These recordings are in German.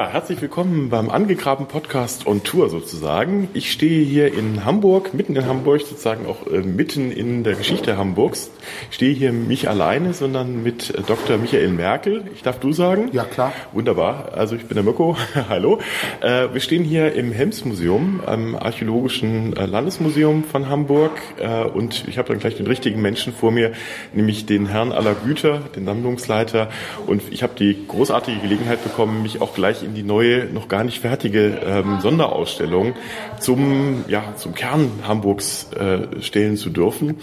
Ja, herzlich willkommen beim Angegraben Podcast on Tour sozusagen. Ich stehe hier in Hamburg, mitten in Hamburg, sozusagen auch äh, mitten in der Geschichte Hamburgs. Ich stehe hier nicht alleine, sondern mit äh, Dr. Michael Merkel. Ich darf du sagen? Ja, klar. Wunderbar. Also ich bin der Mirko. Hallo. Äh, wir stehen hier im Helms-Museum, am Archäologischen äh, Landesmuseum von Hamburg. Äh, und ich habe dann gleich den richtigen Menschen vor mir, nämlich den Herrn aller Güter, den Sammlungsleiter. Und ich habe die großartige Gelegenheit bekommen, mich auch gleich in die neue, noch gar nicht fertige ähm, Sonderausstellung zum, ja, zum Kern Hamburgs äh, stellen zu dürfen,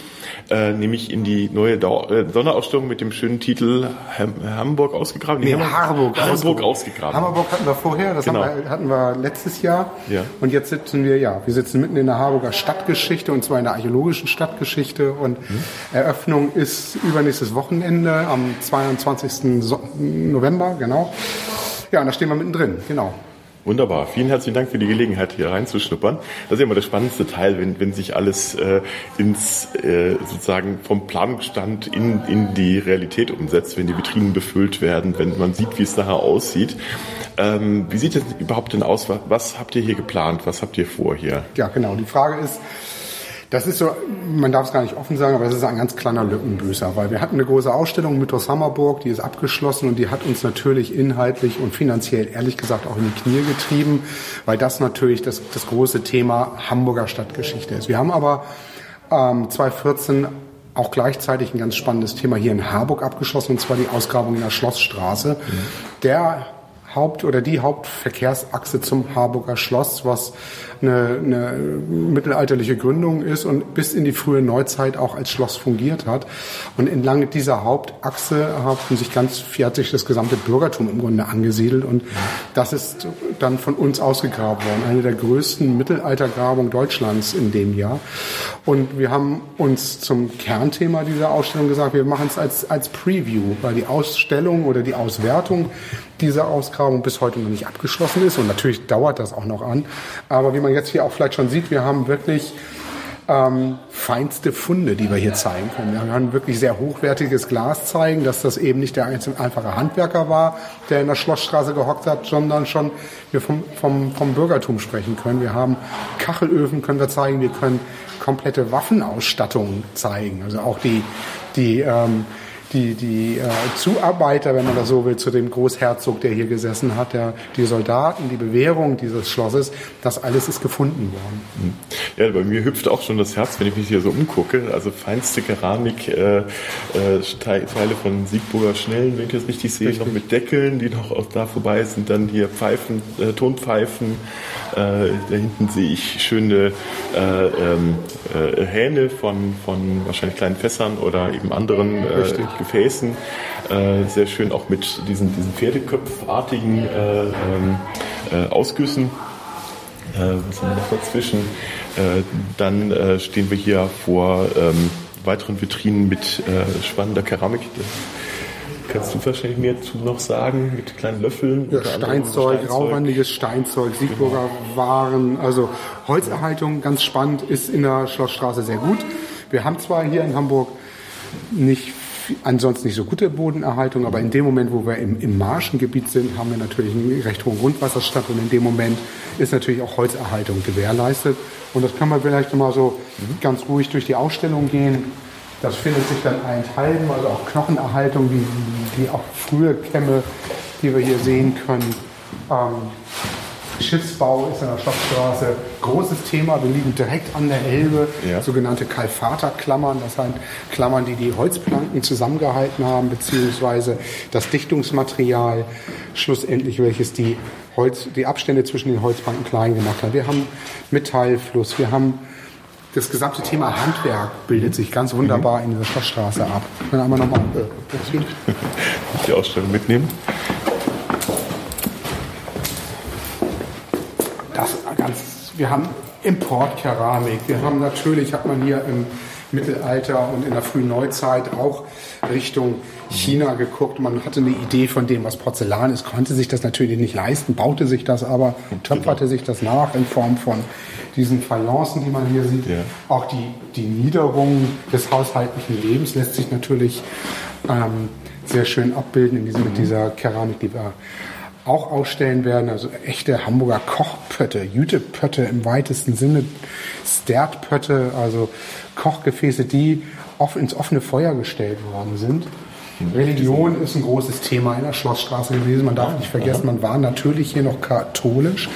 äh, nämlich in die neue Dau äh, Sonderausstellung mit dem schönen Titel Ham Hamburg ausgegraben. Nee, Harburg, Harburg ausgegraben. Hamburg hatten wir vorher, das genau. wir, hatten wir letztes Jahr. Ja. Und jetzt sitzen wir, ja, wir sitzen mitten in der Harburger Stadtgeschichte und zwar in der archäologischen Stadtgeschichte und mhm. Eröffnung ist übernächstes Wochenende am 22. So November, genau. Ja, und da stehen wir mittendrin, genau. Wunderbar. Vielen herzlichen Dank für die Gelegenheit, hier reinzuschnuppern. Das ist immer der spannendste Teil, wenn, wenn sich alles äh, ins äh, sozusagen vom Planungsstand in, in die Realität umsetzt, wenn die Vitrinen befüllt werden, wenn man sieht, wie es nachher aussieht. Ähm, wie sieht es überhaupt denn aus? Was, was habt ihr hier geplant? Was habt ihr vor hier? Ja, genau. Die Frage ist, das ist so, man darf es gar nicht offen sagen, aber das ist ein ganz kleiner Lückenbüßer, weil wir hatten eine große Ausstellung Mythos Hammerburg, die ist abgeschlossen und die hat uns natürlich inhaltlich und finanziell ehrlich gesagt auch in die Knie getrieben, weil das natürlich das, das große Thema Hamburger Stadtgeschichte ist. Wir haben aber ähm, 2014 auch gleichzeitig ein ganz spannendes Thema hier in Harburg abgeschlossen, und zwar die Ausgrabung in der Schlossstraße. Mhm. Der Haupt- oder die Hauptverkehrsachse zum Harburger Schloss, was eine, eine mittelalterliche Gründung ist und bis in die frühe Neuzeit auch als Schloss fungiert hat. Und entlang dieser Hauptachse haben sich ganz sich das gesamte Bürgertum im Grunde angesiedelt und das ist dann von uns ausgegraben worden. Eine der größten Mittelaltergrabungen Deutschlands in dem Jahr. Und wir haben uns zum Kernthema dieser Ausstellung gesagt, wir machen es als, als Preview, weil die Ausstellung oder die Auswertung dieser Ausgrabung bis heute noch nicht abgeschlossen ist und natürlich dauert das auch noch an. Aber wie man jetzt hier auch vielleicht schon sieht, wir haben wirklich ähm, feinste Funde, die wir hier zeigen können. Wir können wirklich sehr hochwertiges Glas zeigen, dass das eben nicht der einfache Handwerker war, der in der Schlossstraße gehockt hat, sondern schon wir vom, vom, vom Bürgertum sprechen können. Wir haben Kachelöfen können wir zeigen, wir können komplette Waffenausstattung zeigen, also auch die, die ähm, die, die äh, Zuarbeiter, wenn man das so will, zu dem Großherzog, der hier gesessen hat, der, die Soldaten, die Bewährung dieses Schlosses, das alles ist gefunden worden. Ja, bei mir hüpft auch schon das Herz, wenn ich mich hier so umgucke. Also feinste Keramik, äh, äh, Teile von Siegburger Schnellen, wenn ich das richtig sehe, richtig. noch mit Deckeln, die noch da vorbei sind, dann hier Pfeifen, äh, Tonpfeifen. Äh, da hinten sehe ich schöne äh, ähm, äh, Hähne von, von wahrscheinlich kleinen Fässern oder eben anderen äh, Gefäßen. Äh, sehr schön auch mit diesen, diesen Pferdeköpfartigen äh, ähm, äh, Ausgüssen. was haben wir noch dazwischen? dann stehen wir hier vor ähm, weiteren Vitrinen mit spannender Keramik. Kannst du wahrscheinlich mehr zu noch sagen mit kleinen Löffeln? Ja, Steinzeug, Steinzeug, rauwandiges Steinzeug, Siegburger genau. Waren. Also Holzerhaltung, ganz spannend, ist in der Schlossstraße sehr gut. Wir haben zwar hier in Hamburg nicht ansonsten nicht so gute Bodenerhaltung, aber in dem Moment, wo wir im, im Marschengebiet sind, haben wir natürlich einen recht hohen Grundwasserstand und in dem Moment ist natürlich auch Holzerhaltung gewährleistet. Und das kann man vielleicht mal so mhm. ganz ruhig durch die Ausstellung gehen. Das findet sich dann allenthalben, also auch Knochenerhaltung, wie, wie auch frühe Kämme, die wir hier sehen können. Ähm, Schiffsbau ist in der Schlossstraße großes Thema. Wir liegen direkt an der Elbe, ja. sogenannte Kalfaterklammern, das sind Klammern, die die Holzplanken zusammengehalten haben, beziehungsweise das Dichtungsmaterial, schlussendlich welches die Holz, die Abstände zwischen den Holzbanken klein gemacht hat. Wir haben Metallfluss, wir haben das gesamte Thema Handwerk bildet sich ganz wunderbar in dieser Schlossstraße ab. Dann einmal nochmal äh, die Ausstellung mitnehmen. Das ganz, wir haben Importkeramik. Wir haben natürlich, hat man hier im Mittelalter und in der frühen Neuzeit auch Richtung China geguckt. Man hatte eine Idee von dem, was Porzellan ist, konnte sich das natürlich nicht leisten, baute sich das aber, töpferte sich das nach in Form von diesen Fayencen, die man hier sieht. Ja. Auch die, die Niederung des haushaltlichen Lebens lässt sich natürlich ähm, sehr schön abbilden in diesem, mhm. mit dieser Keramik, die wir auch ausstellen werden. Also echte Hamburger Kochpötte, Jütepötte im weitesten Sinne, Stertpötte, also Kochgefäße, die oft ins offene Feuer gestellt worden sind. Religion ist ein großes Thema in der Schlossstraße gewesen. Man darf nicht vergessen, man war natürlich hier noch katholisch.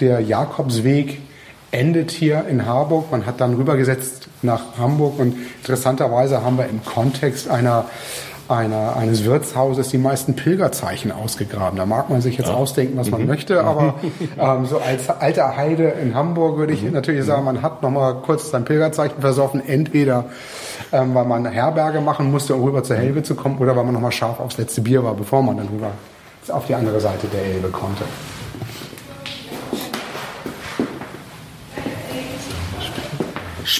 Der Jakobsweg endet hier in Harburg. Man hat dann rübergesetzt nach Hamburg und interessanterweise haben wir im Kontext einer einer, eines Wirtshauses die meisten Pilgerzeichen ausgegraben. Da mag man sich jetzt ja. ausdenken, was man mhm. möchte, aber ähm, so als alter Heide in Hamburg würde ich mhm. natürlich sagen, man hat nochmal kurz sein Pilgerzeichen versoffen, entweder ähm, weil man eine Herberge machen musste, um rüber zur Elbe zu kommen, oder weil man nochmal scharf aufs letzte Bier war, bevor man dann rüber auf die andere Seite der Elbe konnte.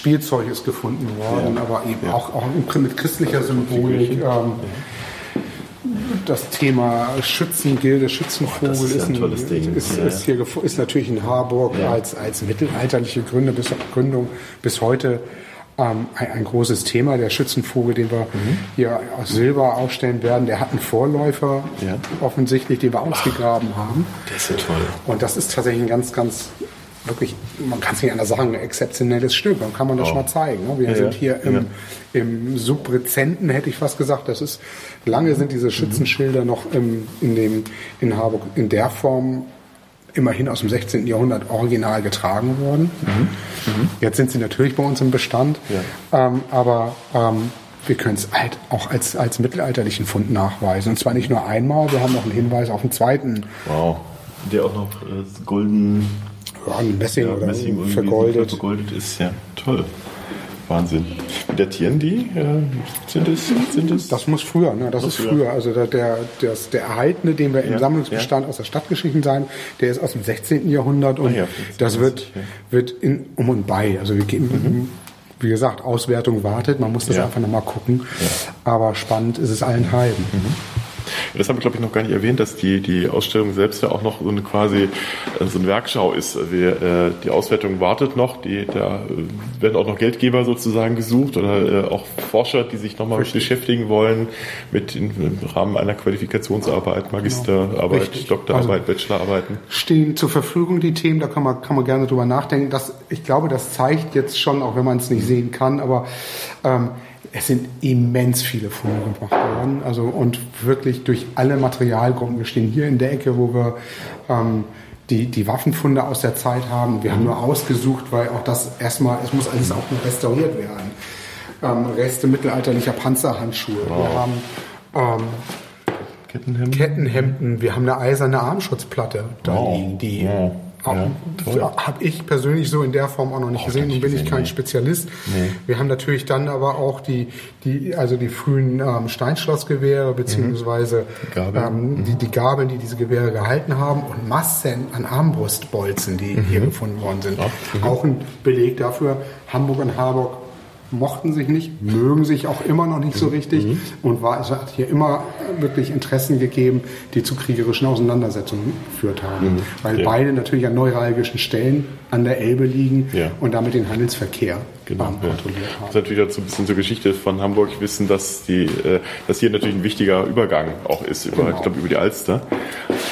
Spielzeug ist gefunden worden, ja. aber eben ja. auch, auch mit christlicher Symbolik. Ähm, das Thema Schützengilde, Schützenvogel oh, ist, ein, ist, ist, ist, hier, ist natürlich in Harburg als, als mittelalterliche Gründe bis, Gründung bis heute ähm, ein, ein, großes Thema. Der Schützenvogel, den wir mhm. hier aus Silber aufstellen werden, der hat einen Vorläufer ja. offensichtlich, den wir ausgegraben Ach, haben. Der ist ja toll. Und das ist tatsächlich ein ganz, ganz wirklich, man kann es nicht anders sagen, ein exzeptionelles Stück. Dann kann man das oh. schon mal zeigen. Ne? Wir ja, sind hier im, ja. im Subrezenten, hätte ich fast gesagt. Das ist, lange sind diese Schützenschilder noch im, in, dem, in Harburg in der Form immerhin aus dem 16. Jahrhundert original getragen worden. Mhm. Mhm. Jetzt sind sie natürlich bei uns im Bestand, ja. ähm, aber ähm, wir können es halt auch als, als mittelalterlichen Fund nachweisen. Und zwar nicht nur einmal, wir haben noch einen Hinweis auf einen zweiten. Wow. Der auch noch äh, golden ja, ein Messing ja, oder Messing vergoldet. vergoldet ist. Ja, toll. Wahnsinn. Datieren die? Äh, sind es? Sind es? Das muss früher, ne? das, ist früher. früher. Also der, der, der, der Erhaltene, den wir im ja, Sammlungsbestand ja. aus der Stadtgeschichten sein, der ist aus dem 16. Jahrhundert und ja, das wird, wird in, um und bei. Also wir gehen, mhm. wie gesagt, Auswertung wartet, man muss das einfach nochmal gucken. Aber spannend ist es allen halben. Mhm. Das haben wir, glaube ich, noch gar nicht erwähnt, dass die, die Ausstellung selbst ja auch noch so eine quasi äh, so eine Werkschau ist. Wir, äh, die Auswertung wartet noch, die, da äh, werden auch noch Geldgeber sozusagen gesucht oder äh, auch Forscher, die sich nochmal beschäftigen wollen mit in, im Rahmen einer Qualifikationsarbeit, Magisterarbeit, genau. Doktorarbeit, also Bachelorarbeiten. Stehen zur Verfügung die Themen, da kann man, kann man gerne drüber nachdenken. Das, ich glaube, das zeigt jetzt schon, auch wenn man es nicht sehen kann, aber ähm, es sind immens viele Funde gemacht worden. Also und wirklich durch alle Materialgruppen. Wir stehen hier in der Ecke, wo wir ähm, die, die Waffenfunde aus der Zeit haben. Wir haben nur ausgesucht, weil auch das erstmal, es muss alles auch noch restauriert werden. Ähm, Reste mittelalterlicher Panzerhandschuhe. Wow. Wir haben ähm, Kettenhemden. Kettenhemden. Wir haben eine eiserne Armschutzplatte da wow. liegen, die wow ja, Habe ich persönlich so in der Form auch noch nicht oh, gesehen. Nun bin ich kein nee. Spezialist. Nee. Wir haben natürlich dann aber auch die, die also die frühen ähm, Steinschlossgewehre beziehungsweise die Gabeln. Ähm, mhm. die, die Gabeln, die diese Gewehre gehalten haben und Massen an Armbrustbolzen, die mhm. hier gefunden worden sind. Mhm. Auch ein Beleg dafür. Hamburg und Harburg mochten sich nicht, mögen sich auch immer noch nicht so mhm. richtig mhm. und war, es hat hier immer wirklich Interessen gegeben, die zu kriegerischen Auseinandersetzungen geführt haben. Mhm. Weil ja. beide natürlich an neuralgischen Stellen an der Elbe liegen ja. und damit den Handelsverkehr genau, ja. Das ist natürlich dazu ein bisschen zur Geschichte von Hamburg wissen, dass, die, äh, dass hier natürlich ein wichtiger Übergang auch ist, über, genau. ich glaube, über die Alster.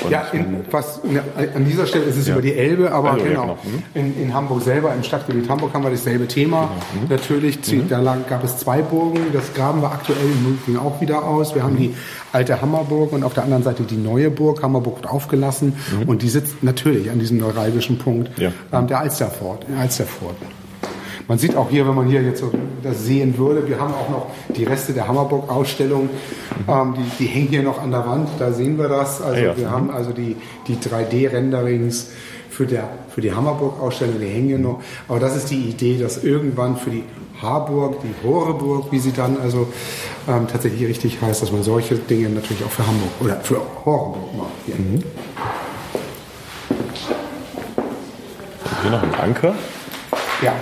Und ja, in, was, an dieser Stelle ist es ja. über die Elbe, aber also, genau, genau. Mhm. In, in, Hamburg selber, im Stadtgebiet Hamburg haben wir dasselbe Thema. Genau. Mhm. Natürlich, mhm. da gab es zwei Burgen, das graben wir aktuell in München auch wieder aus. Wir haben mhm. die alte Hammerburg und auf der anderen Seite die neue Burg. Hammerburg wird aufgelassen mhm. und die sitzt natürlich an diesem neuralgischen Punkt ja. ähm, der Alsterfort, Alsterfort. Man sieht auch hier, wenn man hier jetzt so das sehen würde, wir haben auch noch die Reste der Hammerburg-Ausstellung, ähm, die, die hängen hier noch an der Wand, da sehen wir das. Also ja. wir haben also die, die 3D-Renderings für, der, für die Hammerburg-Ausstellung, die hängen hier noch. Aber das ist die Idee, dass irgendwann für die Harburg, die Horeburg, wie sie dann also ähm, tatsächlich richtig heißt, dass man solche Dinge natürlich auch für Hamburg oder für Horeburg macht. Hier. Hier noch ein Anker. Ja.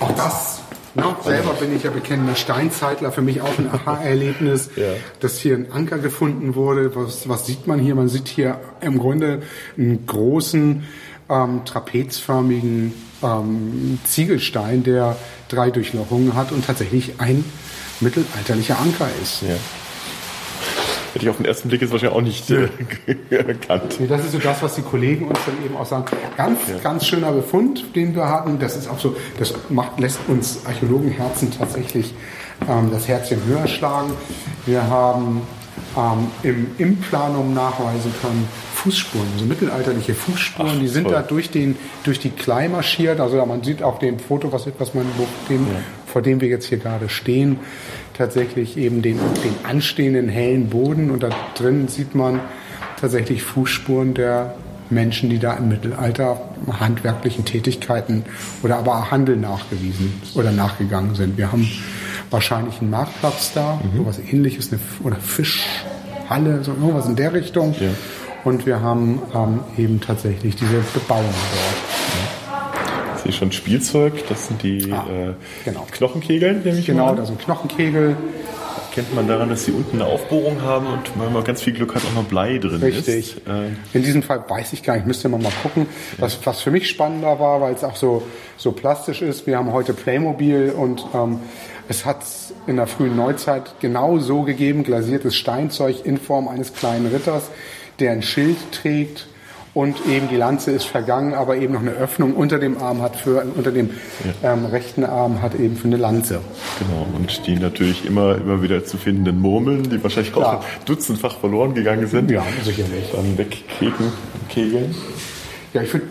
Auch das. Ne? Selber bin ich ja bekennender Steinzeitler. Für mich auch ein Aha-Erlebnis, Ja. dass hier ein Anker gefunden wurde. Was, was sieht man hier? Man sieht hier im Grunde einen großen ähm, trapezförmigen ähm, Ziegelstein, der drei Durchlochungen hat und tatsächlich ein mittelalterlicher Anker ist. Ja. Hätte ich auf den ersten Blick jetzt wahrscheinlich auch nicht äh, erkannt. Nee, das ist so das, was die Kollegen uns dann eben auch sagen. Ganz, ganz schöner Befund, den wir hatten. Das ist auch so, das macht, lässt uns Archäologenherzen tatsächlich ähm, das Herzchen höher schlagen. Wir haben ähm, im, Planum nachweisen können Fußspuren, also mittelalterliche Fußspuren, die sind toll. da durch, den, durch die Klei marschiert. Also man sieht auf dem Foto, was, was man, dem, vor dem wir jetzt hier gerade stehen, tatsächlich eben den, den anstehenden hellen Boden und da drin sieht man tatsächlich Fußspuren der Menschen, die da im Mittelalter handwerklichen Tätigkeiten oder aber auch Handel nachgewiesen oder nachgegangen sind. Wir haben wahrscheinlich einen Marktplatz da, sowas ähnliches, eine, oder Fischhalle, so irgendwas in der Richtung. Ja. Und wir haben ähm, eben tatsächlich diese Bebauung dort. Sehe schon Spielzeug. Das sind die Ah, äh, genau. Knochenkegeln, nehme ich Genau, mal. da an. ist ein Knochenkegel. Kennt man daran, dass sie unten eine Aufbohrung haben und wenn man ganz viel Glück hat, auch noch Blei drin Richtig. ist. Äh, In diesem Fall weiß ich gar nicht, müsste man mal gucken. Was, was für mich spannender war, weil es auch so, so plastisch ist. Wir haben heute Playmobil und ähm, es hat in der frühen Neuzeit genau so gegeben, glasiertes Steinzeug in Form eines kleinen Ritters, der ein Schild trägt und eben die Lanze ist vergangen, aber eben noch eine Öffnung unter dem Arm hat für, unter dem ähm, rechten Arm hat eben für eine Lanze. Genau, und die natürlich immer, immer wieder zu findenden Murmeln, die wahrscheinlich auch Ja. dutzendfach verloren gegangen sind. Ja, sicherlich. Dann wegkeken, kegeln. Ja, ich würde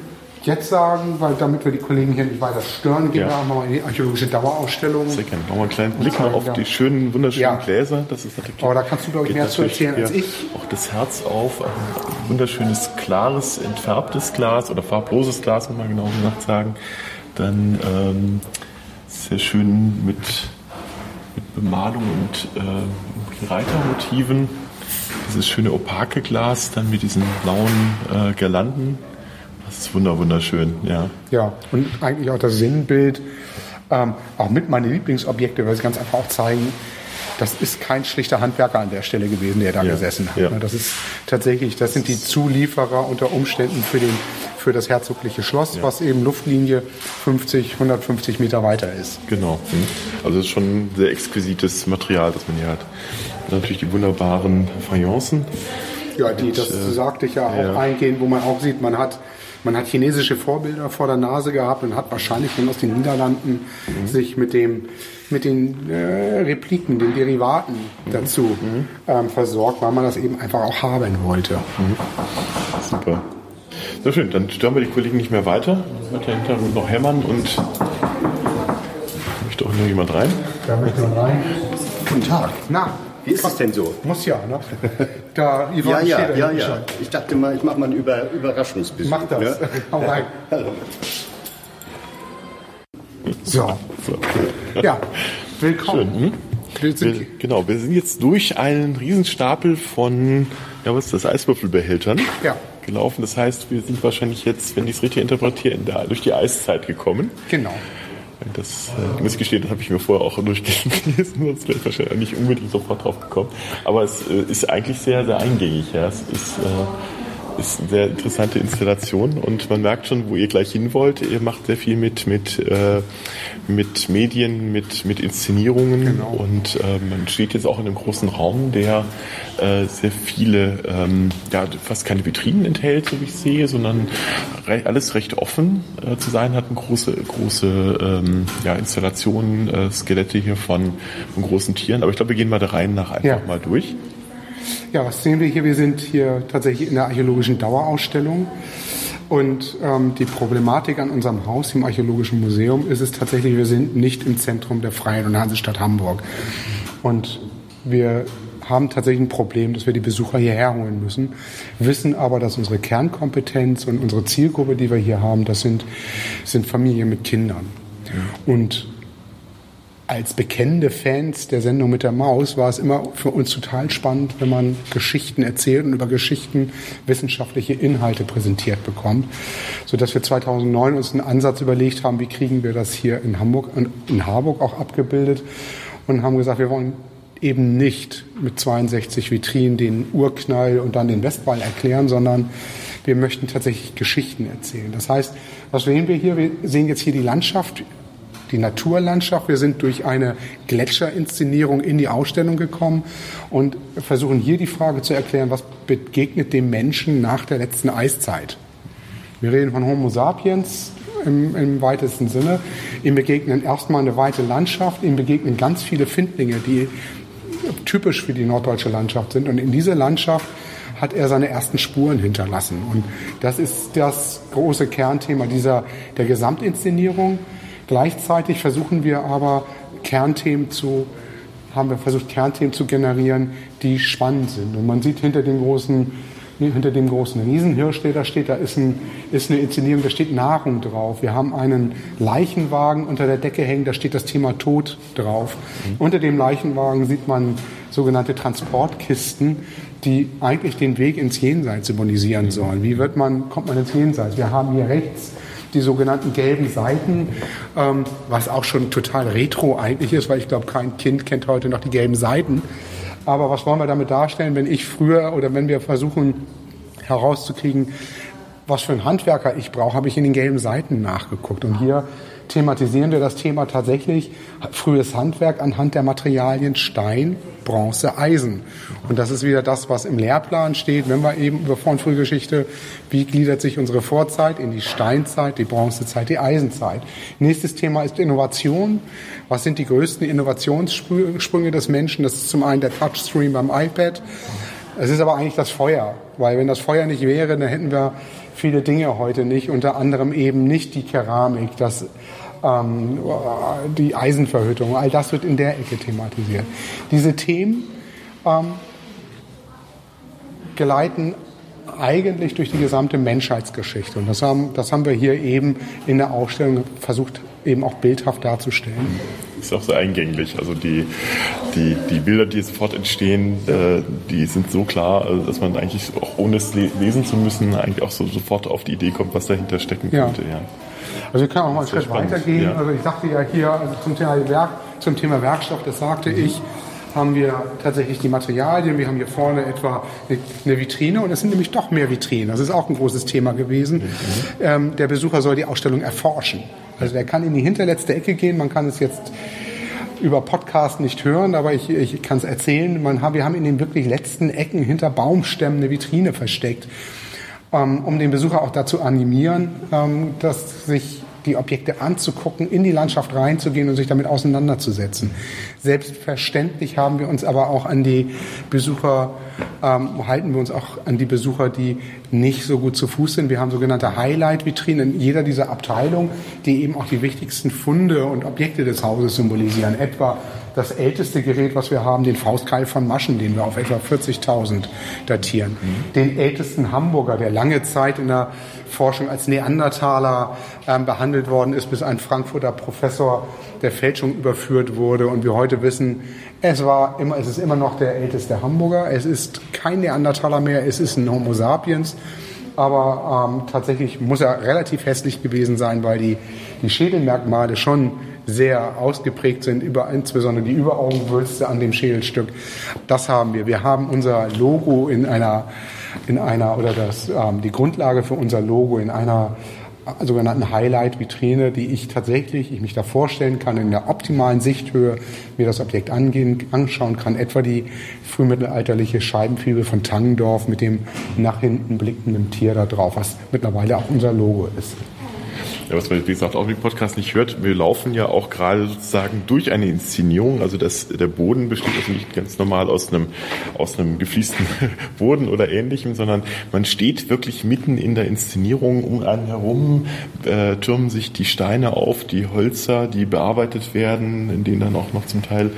jetzt sagen, weil damit wir die Kollegen hier nicht weiter stören, gehen Ja. wir einmal in die archäologische Dauerausstellung. Sehr gerne. Nochmal einen kleinen Blick noch auf Ja. die schönen, wunderschönen Ja. Gläser. Das ist natürlich, Aber da kannst du, glaub ich, mehr zu erzählen als ich. Auch das Herz auf. Ein wunderschönes, klares, entfärbtes Glas oder farbloses Glas, muss man genau gesagt sagen. Dann ähm, sehr schön mit, mit Bemalung und äh, Reitermotiven. Dieses schöne opake Glas, dann mit diesen blauen äh, Girlanden. Das ist wunder, wunderschön, ja. Ja, und eigentlich auch das Sinnbild, ähm, auch mit meine Lieblingsobjekte, weil sie ganz einfach auch zeigen, das ist kein schlichter Handwerker an der Stelle gewesen, der da Ja, gesessen hat. ja. Das ist tatsächlich, das sind die Zulieferer unter Umständen für, den, für das herzogliche Schloss, was eben Luftlinie 50, 150 Meter weiter ist. Genau. Also es ist schon ein sehr exquisites Material, das man hier hat. Und natürlich die wunderbaren Fayencen. Ja, die, das äh, sagte ich ja auch ja. eingehen, wo man auch sieht, man hat, man hat chinesische Vorbilder vor der Nase gehabt und hat wahrscheinlich dann aus den Niederlanden Mhm. sich mit dem mit den äh, Repliken, den Derivaten Mhm. dazu ähm, versorgt, weil man das eben einfach auch haben wollte. Super. Sehr schön, dann stören wir die Kollegen nicht mehr weiter. Wird der Hintergrund noch hämmern und möchte auch noch jemand rein. Da möchte man rein. Guten Tag. Na, Wie ist es denn so? muss ja, ne? Da, Ja, Yvonne ja, ja, ja. schon. Ich dachte mal, ich mache mal einen Über Überraschungsbesuch. Mach das. Ne? Hau rein. So, So. ja, willkommen. Schön. Hm? Wir sind, Wir, genau, wir sind jetzt durch einen Riesenstapel von, ja, was ist das, Eiswürfelbehältern Ja. gelaufen. Das heißt, wir sind wahrscheinlich jetzt, wenn ich es richtig interpretiere, in der, durch die Eiszeit gekommen. genau. Das äh, muss ich gestehen, das habe ich mir vorher auch durchgelesen, sonst wäre ich wahrscheinlich nicht unbedingt sofort drauf gekommen. Aber es äh, ist eigentlich sehr, sehr eingängig. Ja. Es ist, äh, ist eine sehr interessante Installation und man merkt schon, wo ihr gleich hin wollt. Ihr macht sehr viel mit, mit, äh, mit Medien, mit, mit Inszenierungen Genau. und äh, man steht jetzt auch in einem großen Raum, der äh, sehr viele, ähm, ja, fast keine Vitrinen enthält, so wie ich sehe, sondern re alles recht offen äh, zu sein hat. Eine große, große ähm, ja, Installationen, äh, Skelette hier von, von großen Tieren. Aber ich glaube, wir gehen mal da rein nach einfach Ja. mal durch. Ja, was sehen wir hier? Wir sind hier tatsächlich in der archäologischen Dauerausstellung. Und ähm, die Problematik an unserem Haus im Archäologischen Museum ist es tatsächlich, wir sind nicht im Zentrum der Freien und Hansestadt Hamburg. Und wir haben tatsächlich ein Problem, dass wir die Besucher hierher holen müssen, wissen aber, dass unsere Kernkompetenz und unsere Zielgruppe, die wir hier haben, das sind, sind Familien mit Kindern. Und als bekennende Fans der Sendung mit der Maus war es immer für uns total spannend, wenn man Geschichten erzählt und über Geschichten wissenschaftliche Inhalte präsentiert bekommt, sodass wir 2009 uns einen Ansatz überlegt haben, wie kriegen wir das hier in Hamburg und in Harburg auch abgebildet und haben gesagt, wir wollen eben nicht mit 62 Vitrinen den Urknall und dann den Westwall erklären, sondern wir möchten tatsächlich Geschichten erzählen. Das heißt, was sehen wir hier? Wir sehen jetzt hier die Landschaft, die Naturlandschaft. Wir sind durch eine Gletscherinszenierung in die Ausstellung gekommen und versuchen hier die Frage zu erklären, was begegnet dem Menschen nach der letzten Eiszeit. Wir reden von Homo sapiens, im, im weitesten Sinne. Ihm begegnen erstmal eine weite Landschaft, ihm begegnen ganz viele Findlinge, die typisch für die norddeutsche Landschaft sind. Und in dieser Landschaft hat er seine ersten Spuren hinterlassen. Und das ist das große Kernthema dieser, der Gesamtinszenierung. Gleichzeitig versuchen wir aber Kernthemen zu, haben wir versucht, Kernthemen zu generieren, die spannend sind. Und man sieht hinter dem großen hinter dem großen Riesenhirsch, der da steht, da ist, ein, ist eine Inszenierung, da steht Nahrung drauf. Wir haben einen Leichenwagen unter der Decke hängen, da steht das Thema Tod drauf. Mhm. Unter dem Leichenwagen sieht man sogenannte Transportkisten, die eigentlich den Weg ins Jenseits symbolisieren sollen. Wie wird man, kommt man ins Jenseits? Wir haben hier rechts die sogenannten gelben Seiten, ähm, was auch schon total retro eigentlich ist, weil ich glaube, kein Kind kennt heute noch die gelben Seiten. Aber was wollen wir damit darstellen, wenn ich früher oder wenn wir versuchen herauszukriegen, was für ein Handwerker ich brauche, habe ich in den gelben Seiten nachgeguckt. Und hier thematisieren wir das Thema tatsächlich frühes Handwerk anhand der Materialien Stein, Bronze, Eisen. Und das ist wieder das, was im Lehrplan steht, wenn wir eben über Vor- und Frühgeschichte, wie gliedert sich unsere Vorzeit in die Steinzeit, die Bronzezeit, die Eisenzeit. Nächstes Thema ist Innovation. Was sind die größten Innovationssprünge des Menschen? Das ist zum einen der Touchscreen beim iPad. Es ist aber eigentlich das Feuer, weil wenn das Feuer nicht wäre, dann hätten wir viele Dinge heute nicht, unter anderem eben nicht die Keramik, das, ähm, die Eisenverhüttung, all das wird in der Ecke thematisiert. Diese Themen ähm, geleiten eigentlich durch die gesamte Menschheitsgeschichte. Und das haben, das haben wir hier eben in der Ausstellung versucht, eben auch bildhaft darzustellen. Ist auch sehr eingänglich. Also die, die, die Bilder, die sofort entstehen, äh, die sind so klar, also dass man eigentlich auch ohne es lesen zu müssen, eigentlich auch so sofort auf die Idee kommt, was dahinter stecken ja. könnte. Ja. Also ich kann auch mal einen Schritt weitergehen. Ja. Also ich sagte ja hier, also zum Thema, Werk, zum Thema Werkstoff, das sagte mhm. ich, haben wir tatsächlich die Materialien. Wir haben hier vorne etwa eine Vitrine und es sind nämlich doch mehr Vitrinen. Das ist auch ein großes Thema gewesen. Mhm. Ähm, der Besucher soll die Ausstellung erforschen. Also der kann in die hinterletzte Ecke gehen. Man kann es jetzt über Podcast nicht hören, aber ich, ich kann es erzählen. Man, wir haben in den wirklich letzten Ecken hinter Baumstämmen eine Vitrine versteckt, ähm, um den Besucher auch dazu animieren, ähm, dass sich die Objekte anzugucken, in die Landschaft reinzugehen und sich damit auseinanderzusetzen. Selbstverständlich haben wir uns aber auch an die Besucher, ähm, halten wir uns auch an die Besucher, die nicht so gut zu Fuß sind. Wir haben sogenannte Highlight-Vitrinen in jeder dieser Abteilungen, die eben auch die wichtigsten Funde und Objekte des Hauses symbolisieren. Etwa das älteste Gerät, was wir haben, den Faustkeil von Maschen, den wir auf etwa 40.000 datieren. Mhm. Den ältesten Hamburger, der lange Zeit in der Forschung als Neandertaler ähm, behandelt worden ist, bis ein Frankfurter Professor der Fälschung überführt wurde. Und wir heute wissen, es, war immer, es ist immer noch der älteste Hamburger. Es ist kein Neandertaler mehr, es ist ein Homo sapiens. Aber ähm, tatsächlich muss er relativ hässlich gewesen sein, weil die, die Schädelmerkmale schon sehr ausgeprägt sind, über, insbesondere die Überaugenwülste an dem Schädelstück. Das haben wir. Wir haben unser Logo in einer, in einer oder das, ähm, die Grundlage für unser Logo in einer sogenannten Highlight-Vitrine, die ich tatsächlich, ich mich da vorstellen kann, in der optimalen Sichthöhe mir das Objekt angehen, anschauen kann. Etwa die frühmittelalterliche Scheibenfibel von Tangendorf mit dem nach hinten blickenden Tier da drauf, was mittlerweile auch unser Logo ist. Ja, was man, wie gesagt, auch im Podcast nicht hört, wir laufen ja auch gerade sozusagen durch eine Inszenierung. Also das, der Boden besteht also nicht ganz normal aus einem, aus einem gefliesten Boden oder ähnlichem, sondern man steht wirklich mitten in der Inszenierung. Um einen herum äh, türmen sich die Steine auf, die Hölzer, die bearbeitet werden, in denen dann auch noch zum Teil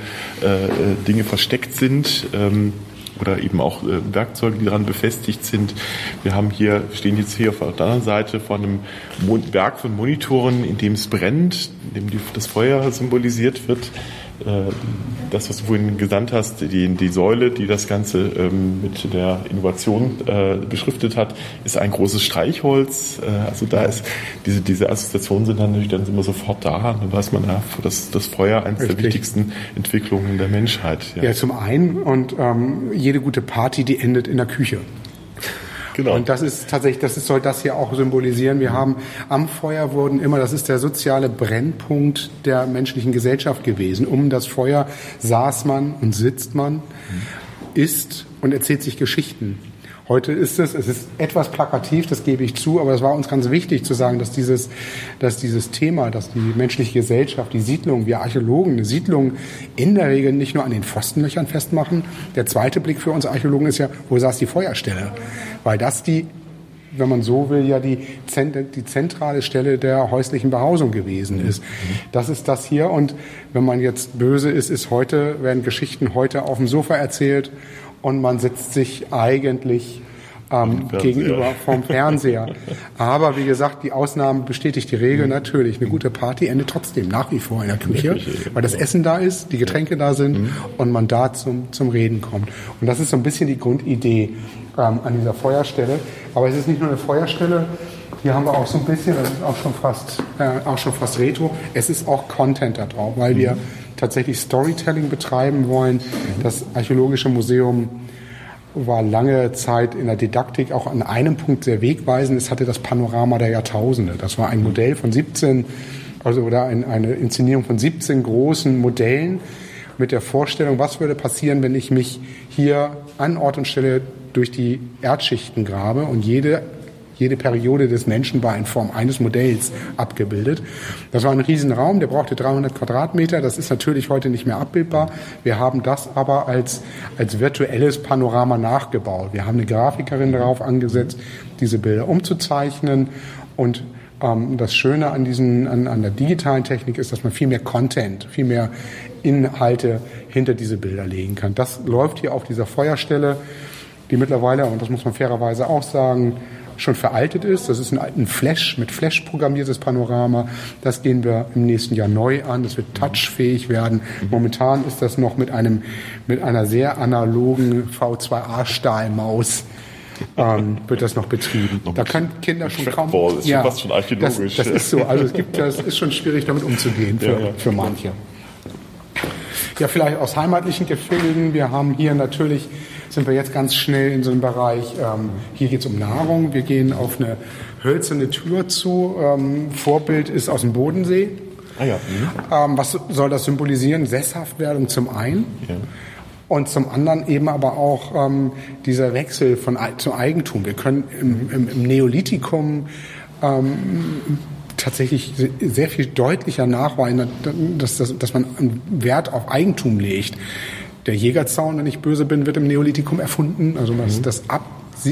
äh, äh Dinge versteckt sind. Ähm, oder eben auch äh, Werkzeuge, die daran befestigt sind. Wir haben hier, stehen jetzt hier auf der anderen Seite vor einem Werk von Monitoren, in dem es brennt, in dem die, das Feuer symbolisiert wird. Äh, das, was du vorhin gesandt hast, die, die Säule, die das Ganze ähm, mit der Innovation äh, beschriftet hat, ist ein großes Streichholz. Äh, also da ist diese, diese Assoziationen sind dann natürlich dann immer sofort da. Dann weiß man ja, das, das Feuer eines der wichtigsten Entwicklungen der Menschheit. Ja, ja zum einen und ähm, jede gute Party, die endet in der Küche. Genau. Und das ist tatsächlich, das soll das hier auch symbolisieren. Wir haben am Feuer wurden immer, das ist der soziale Brennpunkt der menschlichen Gesellschaft gewesen. Um das Feuer saß man und sitzt man, isst und erzählt sich Geschichten. Heute ist es, es ist etwas plakativ, das gebe ich zu, aber es war uns ganz wichtig zu sagen, dass dieses, dass dieses Thema, dass die menschliche Gesellschaft, die Siedlung, wir Archäologen eine Siedlung in der Regel nicht nur an den Pfostenlöchern festmachen. Der zweite Blick für uns Archäologen ist ja, wo saß die Feuerstelle? Weil das die wenn man so will, ja die, die zentrale Stelle der häuslichen Behausung gewesen ist. Das ist das hier. Und wenn man jetzt böse ist, ist heute, werden Geschichten heute auf dem Sofa erzählt und man sitzt sich eigentlich ähm, gegenüber vom Fernseher. Aber wie gesagt, die Ausnahme bestätigt die Regel mhm. natürlich. Eine gute Party endet trotzdem nach wie vor in der Küche, weil das Essen da ist, die Getränke da sind mhm. und man da zum, zum Reden kommt. Und das ist so ein bisschen die Grundidee ähm, an dieser Feuerstelle. Aber es ist nicht nur eine Feuerstelle, hier haben wir auch so ein bisschen, das ist auch schon fast, äh, auch schon fast retro. Es ist auch Content da drauf, weil wir mhm. Tatsächlich Storytelling betreiben wollen. Das Archäologische Museum war lange Zeit in der Didaktik auch an einem Punkt sehr wegweisend. Es hatte das Panorama der Jahrtausende. Das war ein Modell von 17, also oder ein, eine Inszenierung von 17 großen Modellen mit der Vorstellung, was würde passieren, wenn ich mich hier an Ort und Stelle durch die Erdschichten grabe und jede jede Periode des Menschen war in Form eines Modells abgebildet. Das war ein Riesenraum, der brauchte 300 Quadratmeter. Das ist natürlich heute nicht mehr abbildbar. Wir haben das aber als, als virtuelles Panorama nachgebaut. Wir haben eine Grafikerin darauf angesetzt, diese Bilder umzuzeichnen und ähm, das Schöne an, diesen, an, an der digitalen Technik ist, dass man viel mehr Content, viel mehr Inhalte hinter diese Bilder legen kann. Das läuft hier auf dieser Feuerstelle, die mittlerweile, und das muss man fairerweise auch sagen, schon veraltet ist. Das ist ein, ein Flash, mit Flash programmiertes Panorama. Das gehen wir im nächsten Jahr neu an. Das wird touchfähig werden. Momentan ist das noch mit einem, mit einer sehr analogen V2A-Stahlmaus ähm, wird das noch betrieben. da können Kinder schon kaum. Ist ja, fast schon archäologisch. Das, das, ist so. Also es gibt, das ist schon schwierig, damit umzugehen für, ja, ja. für manche. Ja, vielleicht aus heimatlichen Gefilden. Wir haben hier natürlich sind wir jetzt ganz schnell in so einem Bereich, ähm, hier geht es um Nahrung, wir gehen auf eine hölzerne Tür zu. Ähm, Vorbild ist aus dem Bodensee. Ah ja. Mhm. Ähm, was soll das symbolisieren? Sesshaftwerdung zum einen. Ja. Und zum anderen eben aber auch ähm, dieser Wechsel von zum Eigentum. Wir können im, im, im Neolithikum ähm, tatsächlich sehr viel deutlicher nachweisen, dass, dass, dass man einen Wert auf Eigentum legt. Der Jägerzaun, wenn ich böse bin, wird im Neolithikum erfunden. Also das, mhm. das Ab,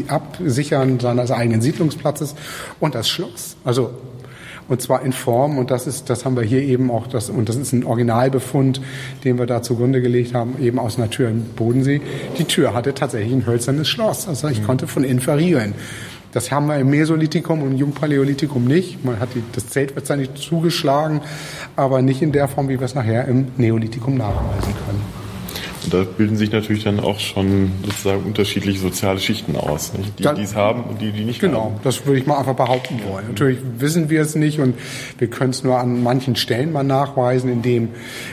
Absichern seines eigenen Siedlungsplatzes und das Schloss. Also und zwar in Form und das ist, das haben wir hier eben auch, das, und das ist ein Originalbefund, den wir da zugrunde gelegt haben, eben aus einer Tür im Bodensee. Die Tür hatte tatsächlich ein hölzernes Schloss, also ich mhm. konnte von innen verriegeln. Das haben wir im Mesolithikum und im Jungpaläolithikum nicht. Man hat die, das Zelt wird zwar nicht zugeschlagen, aber nicht in der Form, wie wir es nachher im Neolithikum nachweisen können. Und da bilden sich natürlich dann auch schon sozusagen unterschiedliche soziale Schichten aus, nicht? die dann, es haben und die, die nicht genau, haben. Genau, das würde ich mal einfach behaupten wollen. Natürlich wissen wir es nicht und wir können es nur an manchen Stellen mal nachweisen, indem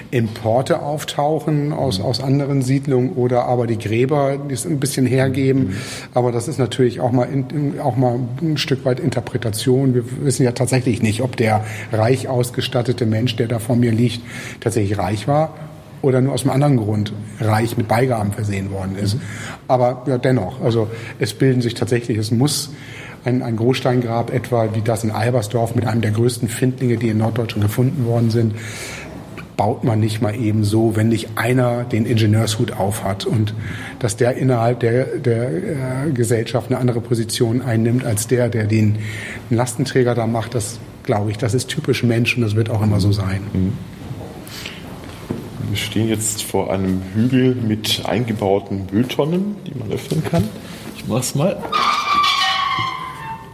Importe auftauchen aus, aus anderen Siedlungen oder aber die Gräber die es ein bisschen hergeben. Mhm. Aber das ist natürlich auch mal, in, auch mal ein Stück weit Interpretation. Wir wissen ja tatsächlich nicht, ob der reich ausgestattete Mensch, der da vor mir liegt, tatsächlich reich war oder nur aus einem anderen Grund reich mit Beigaben versehen worden ist. Mhm. Aber ja, dennoch, also es bilden sich tatsächlich, es muss ein, ein Großsteingrab etwa wie das in Albersdorf mit einem der größten Findlinge, die in Norddeutschland gefunden worden sind, baut man nicht mal eben so, wenn nicht einer den Ingenieurshut aufhat und dass der innerhalb der, der äh, Gesellschaft eine andere Position einnimmt als der, der den Lastenträger da macht, das glaube ich, das ist typisch Mensch und das wird auch immer so sein. Mhm. Wir stehen jetzt vor einem Hügel mit eingebauten Mülltonnen, die man öffnen kann. Ich mach's mal.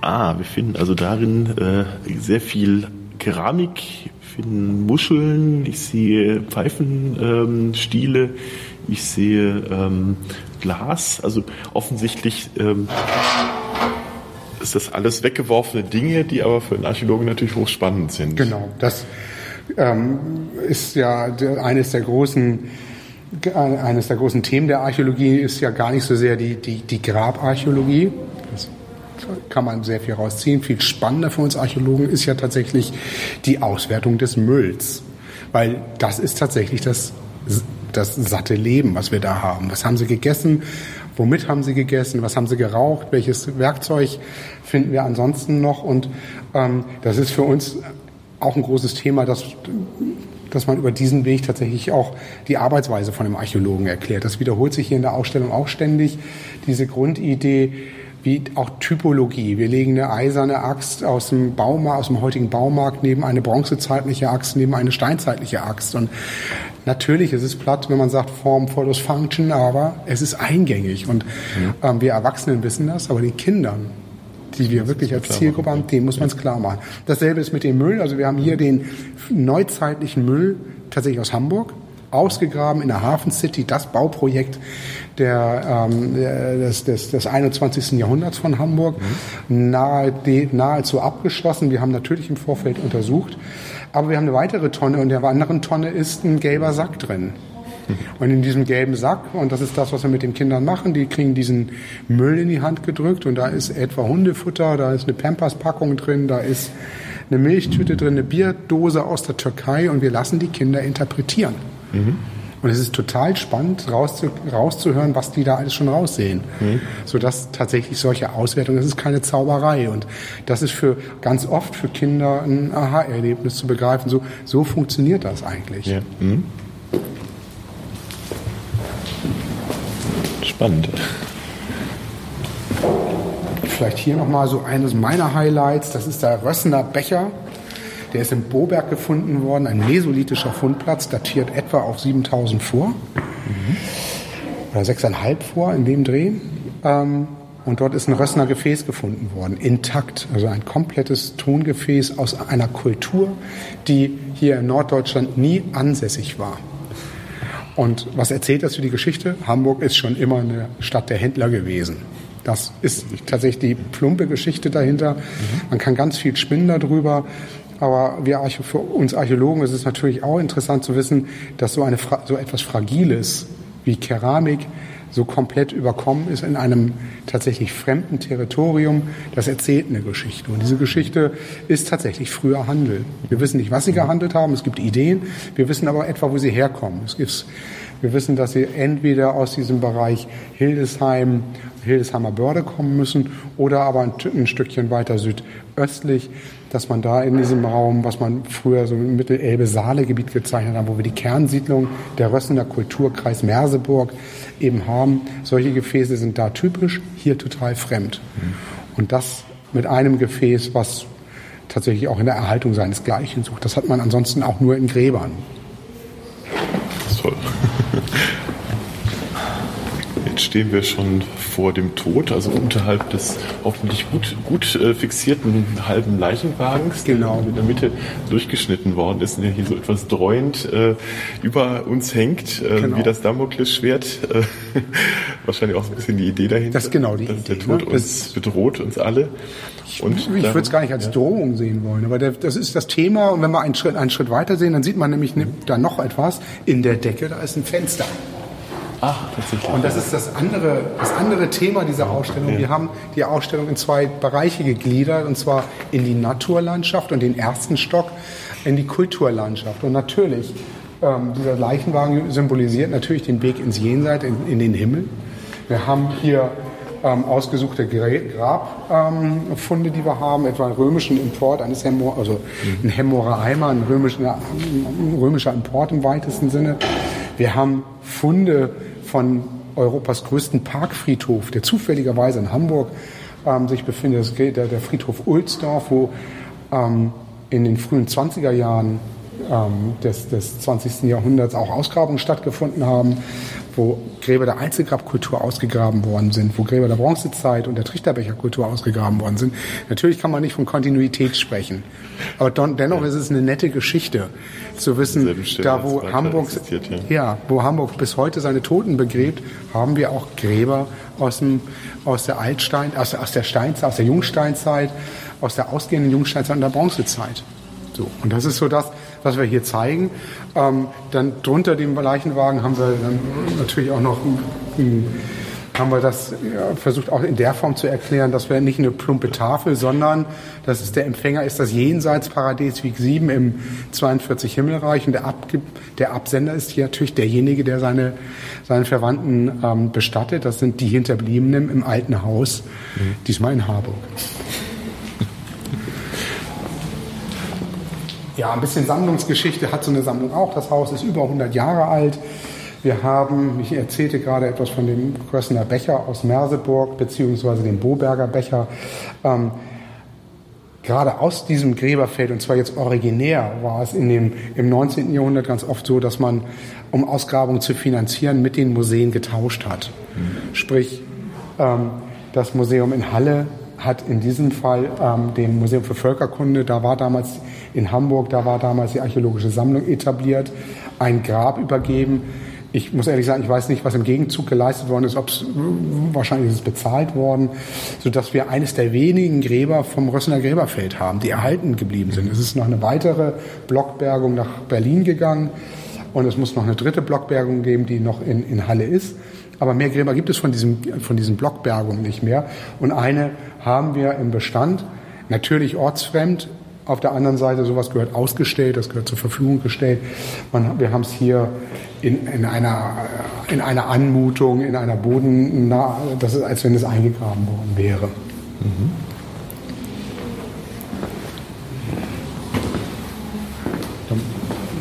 Ah, wir finden also darin äh, sehr viel Keramik, wir finden Muscheln, ich sehe Pfeifenstiele, ähm, ich sehe ähm, Glas. Also offensichtlich ähm, ist das alles weggeworfene Dinge, die aber für einen Archäologen natürlich hochspannend sind. Genau, das ist ja eines der großen eines der großen Themen der Archäologie ist ja gar nicht so sehr die, die, die Grabarchäologie. Das kann man sehr viel rausziehen. Viel spannender für uns Archäologen ist ja tatsächlich die Auswertung des Mülls. Weil das ist tatsächlich das, das satte Leben, was wir da haben. Was haben sie gegessen? Womit haben sie gegessen? Was haben sie geraucht? Welches Werkzeug finden wir ansonsten noch? Und ähm, das ist für uns auch ein großes Thema, dass, dass man über diesen Weg tatsächlich auch die Arbeitsweise von einem Archäologen erklärt. Das wiederholt sich hier in der Ausstellung auch ständig, diese Grundidee, wie auch Typologie. Wir legen eine eiserne Axt aus dem Baumarkt, aus dem heutigen Baumarkt neben eine bronzezeitliche Axt, neben eine steinzeitliche Axt. Und natürlich ist es platt, wenn man sagt Form follows Function, aber es ist eingängig. Und ähm, wir Erwachsenen wissen das, aber den Kindern die wir wirklich als Zielgruppe haben, dem muss man es klar machen. Dasselbe ist mit dem Müll. Also wir haben hier den neuzeitlichen Müll tatsächlich aus Hamburg ausgegraben in der Hafen City, das Bauprojekt der, ähm, des, des, des 21. Jahrhunderts von Hamburg, mhm. nahe, nahezu abgeschlossen. Wir haben natürlich im Vorfeld untersucht, aber wir haben eine weitere Tonne und der anderen Tonne ist ein gelber Sack drin. Und in diesem gelben Sack, und das ist das, was wir mit den Kindern machen, die kriegen diesen Müll in die Hand gedrückt und da ist etwa Hundefutter, da ist eine Pampers-Packung drin, da ist eine Milchtüte drin, eine Bierdose aus der Türkei und wir lassen die Kinder interpretieren. Mhm. Und es ist total spannend, rauszu, rauszuhören, was die da alles schon raussehen. Mhm. Sodass tatsächlich solche Auswertungen, das ist keine Zauberei. Und das ist für ganz oft für Kinder ein Aha-Erlebnis zu begreifen. So, so funktioniert das eigentlich. Ja. Mhm. Spannend. Vielleicht hier nochmal so eines meiner Highlights. Das ist der Rössener Becher. Der ist im Boberg gefunden worden, ein mesolithischer Fundplatz, datiert etwa auf 7000 vor. Mhm. Oder 6,5 vor in dem Dreh. Ähm, und dort ist ein Rössner Gefäß gefunden worden, intakt. Also ein komplettes Tongefäß aus einer Kultur, die hier in Norddeutschland nie ansässig war. Und was erzählt das für die Geschichte? Hamburg ist schon immer eine Stadt der Händler gewesen. Das ist tatsächlich die plumpe Geschichte dahinter. Man kann ganz viel spinnen darüber. Aber wir, für uns Archäologen ist es natürlich auch interessant zu wissen, dass so, eine, so etwas Fragiles wie Keramik so komplett überkommen ist in einem tatsächlich fremden Territorium, das erzählt eine Geschichte. Und diese Geschichte ist tatsächlich früher Handel. Wir wissen nicht, was sie gehandelt haben, es gibt Ideen, wir wissen aber etwa, wo sie herkommen. Es gibt, wir wissen, dass sie entweder aus diesem Bereich Hildesheim, Hildesheimer Börde kommen müssen oder aber ein, ein Stückchen weiter südöstlich dass man da in diesem Raum, was man früher so im Mittelelbe-Saale-Gebiet gezeichnet hat, wo wir die Kernsiedlung der Rössener Kulturkreis Merseburg eben haben, solche Gefäße sind da typisch, hier total fremd. Und das mit einem Gefäß, was tatsächlich auch in der Erhaltung seinesgleichen sucht. Das hat man ansonsten auch nur in Gräbern. Toll. Stehen wir schon vor dem Tod, also unterhalb des hoffentlich gut, gut äh, fixierten halben Leichenwagens, genau. der in der Mitte durchgeschnitten worden ist und der hier so etwas dreuend äh, über uns hängt, äh, genau. wie das Damoklesschwert. Äh, wahrscheinlich auch so ein bisschen die Idee dahinter. Das ist genau die Idee. Der Tod ne? uns bedroht, uns alle. Und ich würde es gar nicht als ja. Drohung sehen wollen, aber der, das ist das Thema. Und wenn wir einen Schritt, einen Schritt weiter sehen, dann sieht man nämlich ne, da noch etwas. In der Decke, da ist ein Fenster. Ach, tatsächlich. Und das ist das andere, das andere Thema dieser Ausstellung. Wir haben die Ausstellung in zwei Bereiche gegliedert, und zwar in die Naturlandschaft und den ersten Stock in die Kulturlandschaft. Und natürlich, ähm, dieser Leichenwagen symbolisiert natürlich den Weg ins Jenseits, in, in den Himmel. Wir haben hier ähm, ausgesuchte Grabfunde, ähm, die wir haben, etwa einen römischen Import eines Hemor, also ein Hemmorer Eimer, ein römischer, ein römischer Import im weitesten Sinne. Wir haben Funde von Europas größten Parkfriedhof, der zufälligerweise in Hamburg ähm, sich befindet, das ist der, der Friedhof Ulsdorf, wo ähm, in den frühen 20er Jahren ähm, des, des 20. Jahrhunderts auch Ausgrabungen stattgefunden haben, wo Gräber der Einzelgrabkultur ausgegraben worden sind, wo Gräber der Bronzezeit und der Trichterbecherkultur ausgegraben worden sind. Natürlich kann man nicht von Kontinuität sprechen, aber dennoch ist es eine nette Geschichte zu wissen, da wo Hamburg, ja. ja, wo Hamburg bis heute seine Toten begräbt, haben wir auch Gräber aus, dem, aus der Altstein, aus, aus der Steinzeit, aus der Jungsteinzeit, aus der ausgehenden Jungsteinzeit und der Bronzezeit. So. Und das ist so das, was wir hier zeigen. Ähm, dann drunter dem Leichenwagen haben wir dann natürlich auch noch haben wir das ja, versucht auch in der Form zu erklären, dass wir nicht eine plumpe Tafel, sondern dass es der Empfänger ist das Jenseitsparadies Weg 7 im 42 Himmelreich und der, Abge der Absender ist hier natürlich derjenige, der seine, seinen Verwandten ähm, bestattet. Das sind die Hinterbliebenen im alten Haus, mhm. diesmal in Harburg. Ja, ein bisschen Sammlungsgeschichte hat so eine Sammlung auch. Das Haus ist über 100 Jahre alt. Wir haben, ich erzählte gerade etwas von dem Grössener Becher aus Merseburg, beziehungsweise dem Boberger Becher. Ähm, gerade aus diesem Gräberfeld, und zwar jetzt originär, war es in dem, im 19. Jahrhundert ganz oft so, dass man, um Ausgrabungen zu finanzieren, mit den Museen getauscht hat. Mhm. Sprich, ähm, das Museum in Halle hat in diesem Fall ähm, dem Museum für Völkerkunde, da war damals in Hamburg, da war damals die archäologische Sammlung etabliert, ein Grab übergeben. Ich muss ehrlich sagen, ich weiß nicht, was im Gegenzug geleistet worden ist, ob es wahrscheinlich ist es bezahlt worden, sodass wir eines der wenigen Gräber vom Rössener Gräberfeld haben, die erhalten geblieben sind. Es ist noch eine weitere Blockbergung nach Berlin gegangen und es muss noch eine dritte Blockbergung geben, die noch in, in Halle ist. Aber mehr Gräber gibt es von, diesem, von diesen Blockbergungen nicht mehr. Und eine haben wir im Bestand, natürlich ortsfremd. Auf der anderen Seite, sowas gehört ausgestellt, das gehört zur Verfügung gestellt. Man, wir haben es hier in, in, einer, in einer Anmutung, in einer Boden, das ist, als wenn es eingegraben worden wäre. Mhm. Dann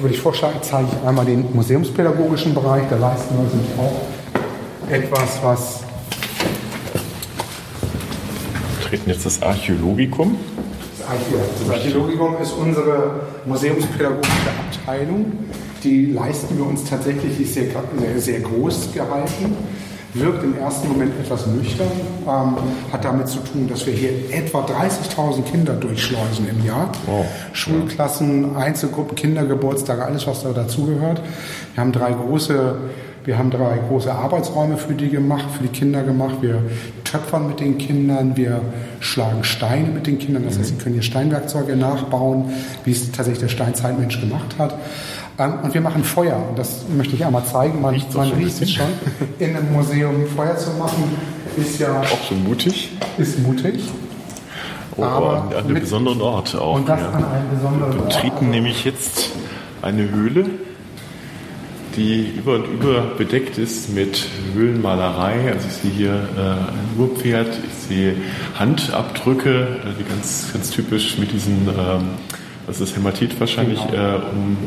würde ich vorschlagen, zeige ich einmal den museumspädagogischen Bereich. Da leisten wir uns nämlich auch etwas, was treten jetzt das Archäologikum. Das Archäologikum ist unsere museumspädagogische Abteilung. Die leisten wir uns tatsächlich, die ist sehr, sehr, sehr groß gehalten, wirkt im ersten Moment etwas nüchtern, ähm, hat damit zu tun, dass wir hier etwa 30.000 Kinder durchschleusen im Jahr. Wow. Schulklassen, Einzelgruppen, Kindergeburtstage, alles, was da dazugehört. Wir haben drei große wir haben drei große Arbeitsräume für die gemacht, für die Kinder gemacht. Wir töpfern mit den Kindern, wir schlagen Steine mit den Kindern. Das heißt, sie können hier Steinwerkzeuge nachbauen, wie es tatsächlich der Steinzeitmensch gemacht hat. Ähm, und wir machen Feuer. Und das möchte ich einmal zeigen. Man, riecht, man riecht es schon. In einem Museum Feuer zu machen, ist ja. Auch schon mutig. Ist mutig. Oh, aber an einem besonderen Ort auch. Und das ja. an einem besonderen Ort. Wir betreten nämlich jetzt eine Höhle die über und über bedeckt ist mit Höhlenmalerei. Also ich sehe hier äh, ein Urpferd, ich sehe Handabdrücke, äh, die ganz, ganz typisch mit diesen, ähm, was ist Hämatit wahrscheinlich, genau. äh,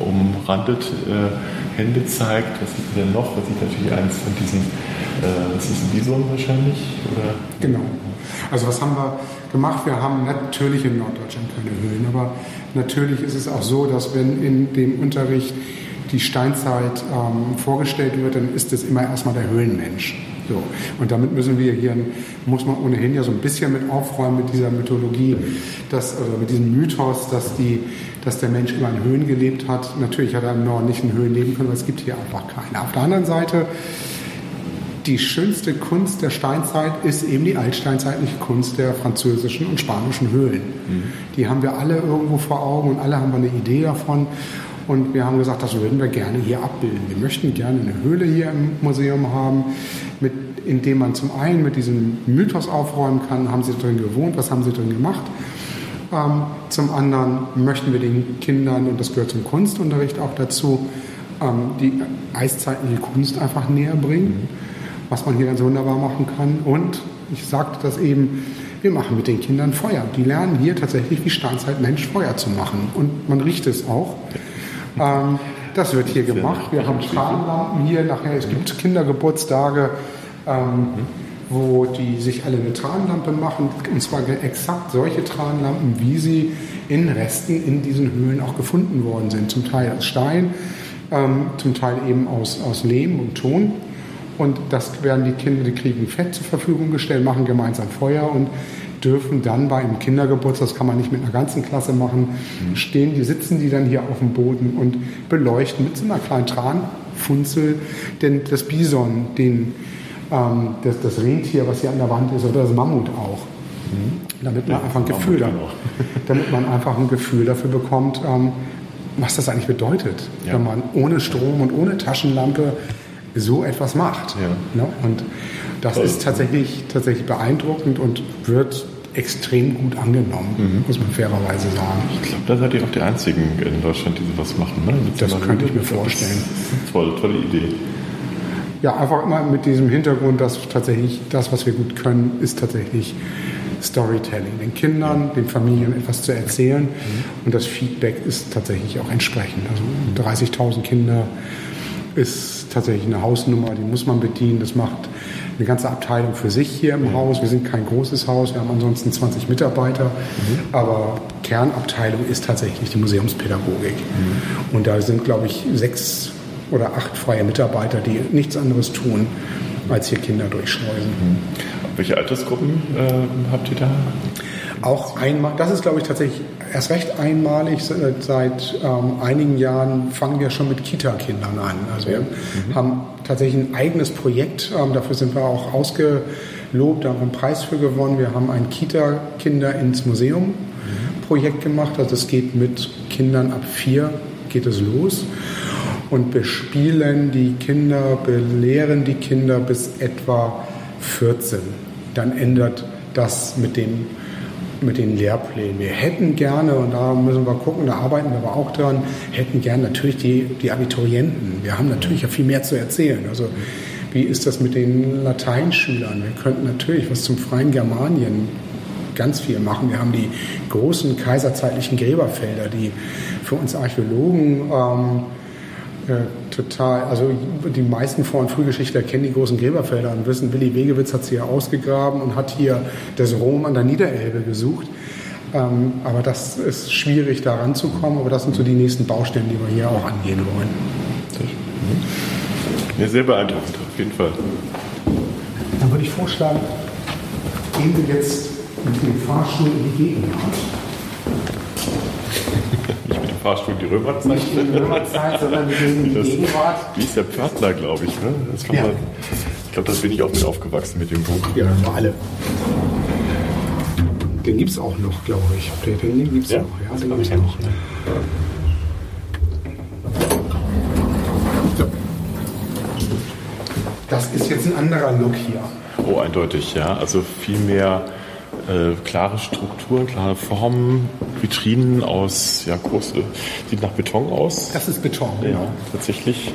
um, umrandet äh, Hände zeigt. Was sieht man denn noch? Man sieht natürlich eins von diesen, äh, was ist ein Bison wahrscheinlich? Oder? Genau. Also was haben wir gemacht? Wir haben natürlich in Norddeutschland keine Höhlen, aber natürlich ist es auch so, dass wenn in dem Unterricht die Steinzeit ähm, vorgestellt wird, dann ist es immer erstmal der Höhlenmensch. So. Und damit müssen wir hier, muss man ohnehin ja so ein bisschen mit aufräumen mit dieser Mythologie, dass, oder mit diesem Mythos, dass, die, dass der Mensch immer in Höhen gelebt hat. Natürlich hat er im Norden nicht in Höhen leben können, weil es gibt hier einfach keine. Auf der anderen Seite, die schönste Kunst der Steinzeit ist eben die altsteinzeitliche Kunst der französischen und spanischen Höhlen. Mhm. Die haben wir alle irgendwo vor Augen und alle haben wir eine Idee davon. Und wir haben gesagt, das würden wir gerne hier abbilden. Wir möchten gerne eine Höhle hier im Museum haben, mit, in dem man zum einen mit diesem Mythos aufräumen kann, haben sie drin gewohnt, was haben sie drin gemacht. Ähm, zum anderen möchten wir den Kindern, und das gehört zum Kunstunterricht auch dazu, ähm, die eiszeitliche Kunst einfach näher bringen, was man hier ganz wunderbar machen kann. Und Ich sagte das eben, wir machen mit den Kindern Feuer. Die lernen hier tatsächlich wie Steinzeitmensch Feuer zu machen. Und man riecht es auch. Ähm, das wird hier gemacht. Wir haben Strahllampen hier. Nachher, es gibt Kindergeburtstage, ähm, wo die sich alle eine Tranlampe machen. Und zwar exakt solche Tranlampen, wie sie in Resten in diesen Höhlen auch gefunden worden sind. Zum Teil aus Stein, ähm, zum Teil eben aus, aus Lehm und Ton. Und das werden die Kinder, die kriegen Fett zur Verfügung gestellt, machen gemeinsam Feuer und dürfen dann bei einem Kindergeburtstag, das kann man nicht mit einer ganzen Klasse machen, stehen, die sitzen die dann hier auf dem Boden und beleuchten mit so einer kleinen Tranfunzel denn das Bison, den, ähm, das, das Rentier, was hier an der Wand ist, oder das Mammut auch. Damit man einfach ein Gefühl, da, damit man einfach ein Gefühl dafür bekommt, ähm, was das eigentlich bedeutet, Ja. wenn man ohne Strom und ohne Taschenlampe so etwas macht. Ja. Ne? Und das Toll. ist tatsächlich, tatsächlich beeindruckend und wird extrem gut angenommen, Mhm. muss man fairerweise sagen. Ich glaube, da seid ihr auch die Einzigen in Deutschland, die sowas machen. Ne? Das könnte ich mir vorstellen. Eine tolle, tolle Idee. Ja, einfach immer mit diesem Hintergrund, dass tatsächlich das, was wir gut können, ist tatsächlich Storytelling. Den Kindern, den Familien etwas zu erzählen. Und das Feedback ist tatsächlich auch entsprechend. Also 30.000 Kinder ist tatsächlich eine Hausnummer, die muss man bedienen. Das macht eine ganze Abteilung für sich hier im Haus. Wir sind kein großes Haus, wir haben ansonsten 20 Mitarbeiter. Aber Kernabteilung ist tatsächlich die Museumspädagogik. Und da sind, glaube ich, sechs oder acht freie Mitarbeiter, die nichts anderes tun, als hier Kinder durchschleusen. Welche Altersgruppen äh, habt ihr da? Auch einmal, das ist glaube ich tatsächlich erst recht einmalig. Seit, seit ähm, einigen Jahren fangen wir schon mit Kita-Kindern an. Also wir haben tatsächlich ein eigenes Projekt. Ähm, dafür sind wir auch ausgelobt, da haben wir einen Preis für gewonnen. Wir haben ein Kita-Kinder ins Museum Projekt gemacht. Also es geht mit Kindern ab vier geht es los und bespielen die Kinder, belehren die Kinder bis etwa 14. Dann ändert das mit dem mit den Lehrplänen. Wir hätten gerne, und da müssen wir gucken, da arbeiten wir aber auch dran, hätten gerne natürlich die, die Abiturienten. Wir haben natürlich ja viel mehr zu erzählen. Also wie ist das mit den Lateinschülern? Wir könnten natürlich was zum freien Germanien ganz viel machen. Wir haben die großen kaiserzeitlichen Gräberfelder, die für uns Archäologen ähm, total, also die meisten Vor- und Frühgeschichtler kennen die großen Gräberfelder und wissen, Willi Wegewitz hat sie hier ausgegraben und hat hier das Rom an der Niederelbe gesucht. Ähm, aber das ist schwierig, da ranzukommen. Aber das sind so die nächsten Baustellen, die wir hier auch angehen wollen. Ja, sehr beeindruckend, auf jeden Fall. Dann würde ich vorschlagen, gehen wir jetzt mit dem Fahrstuhl in die Gegenwart. Fahrstuhl die Römerzeit. Nicht in die Römerzeit, sondern die Das- Gegenwart. Wie ist der Pförtner, glaube ich. Ne? Ja. man, ich glaube, das bin ich auch mit aufgewachsen mit dem Buch. Ja, alle. Den gibt es auch noch, glaube ich. Den, gibt es Ja, noch. Ja, das den gibt's ich noch. So. Das ist jetzt ein anderer Look hier. Oh, eindeutig, ja. Also viel mehr äh, klare Strukturen, klare Formen, Vitrinen aus, ja, große, sieht nach Beton aus. Das ist Beton. Ja, tatsächlich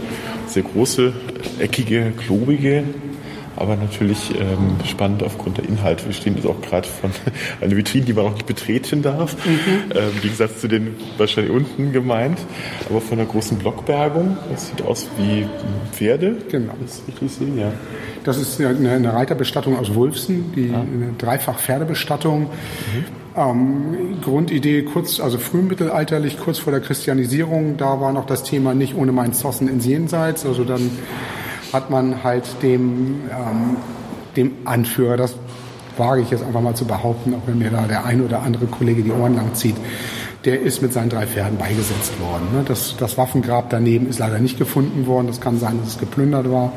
sehr große, eckige, klobige, aber natürlich ähm, spannend aufgrund der Inhalte. Wir stehen jetzt auch gerade von einer Vitrine, die man noch nicht betreten darf. Mhm. Ähm, Im Gegensatz zu den wahrscheinlich unten gemeint, aber von einer großen Blockbergung. Das sieht aus wie Pferde. Genau. Das ist richtig sehe, ja. Das ist eine, eine Reiterbestattung aus Wulfsen, die eine Dreifach-Pferdebestattung. Ähm, Grundidee kurz, also frühmittelalterlich, kurz vor der Christianisierung, da war noch das Thema nicht ohne meinen Zossen ins Jenseits. Also dann hat man halt dem, ähm, dem Anführer, das wage ich jetzt einfach mal zu behaupten, auch wenn mir da der ein oder andere Kollege die Ohren lang zieht, der ist mit seinen drei Pferden beigesetzt worden. ne? Das, das Waffengrab daneben ist leider nicht gefunden worden. Das kann sein, dass es geplündert war.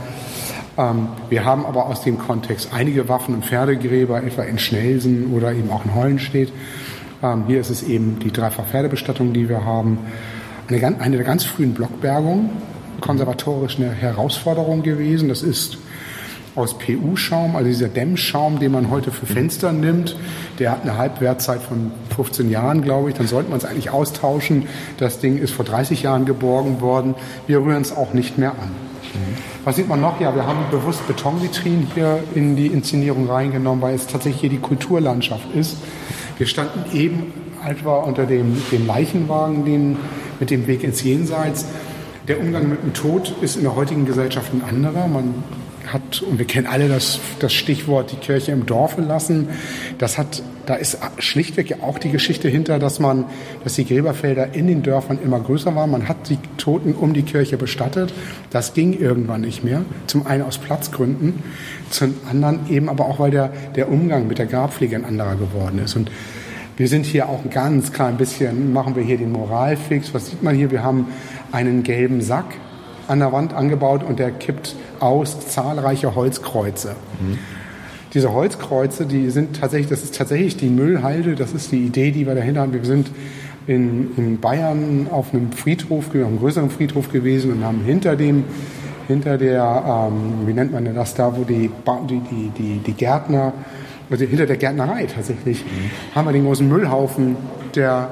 Ähm, wir haben aber aus dem Kontext einige Waffen- und Pferdegräber, etwa in Schnelsen oder eben auch in Hollenstedt. Ähm, hier ist es eben die Dreifach-Pferdebestattung, die wir haben. Eine, eine der ganz frühen Blockbergungen, konservatorisch eine Herausforderung gewesen. Das ist aus PU-Schaum, also dieser Dämmschaum, den man heute für Fenster nimmt, der hat eine Halbwertzeit von 15 Jahren, glaube ich. Dann sollte man es eigentlich austauschen. Das Ding ist vor 30 Jahren geborgen worden. Wir rühren es auch nicht mehr an. Was sieht man noch? Ja, wir haben bewusst Betonvitrinen hier in die Inszenierung reingenommen, weil es tatsächlich hier die Kulturlandschaft ist. Wir standen eben etwa unter dem, dem Leichenwagen den, mit dem Weg ins Jenseits. Der Umgang mit dem Tod ist in der heutigen Gesellschaft ein anderer. Man hat, und wir kennen alle das, das Stichwort die Kirche im Dorfe lassen. Das hat, da ist schlichtweg ja auch die Geschichte hinter, dass man, dass die Gräberfelder in den Dörfern immer größer waren. Man hat die Toten um die Kirche bestattet. Das ging irgendwann nicht mehr. Zum einen aus Platzgründen, zum anderen eben aber auch, weil der, der Umgang mit der Grabpflege ein anderer geworden ist. Und wir sind hier auch ein ganz klein bisschen, machen wir hier den Moralfix. Was sieht man hier? Wir haben einen gelben Sack an der Wand angebaut und der kippt aus zahlreiche Holzkreuze. Mhm. Diese Holzkreuze, die sind tatsächlich, das ist tatsächlich die Müllhalde, das ist die Idee, die wir dahinter haben. Wir sind in, in Bayern auf einem Friedhof, auf einem größeren Friedhof gewesen und haben hinter dem, hinter der, ähm, wie nennt man das da, wo die, die, die, die, die Gärtner, also hinter der Gärtnerei tatsächlich, mhm. haben wir den großen Müllhaufen der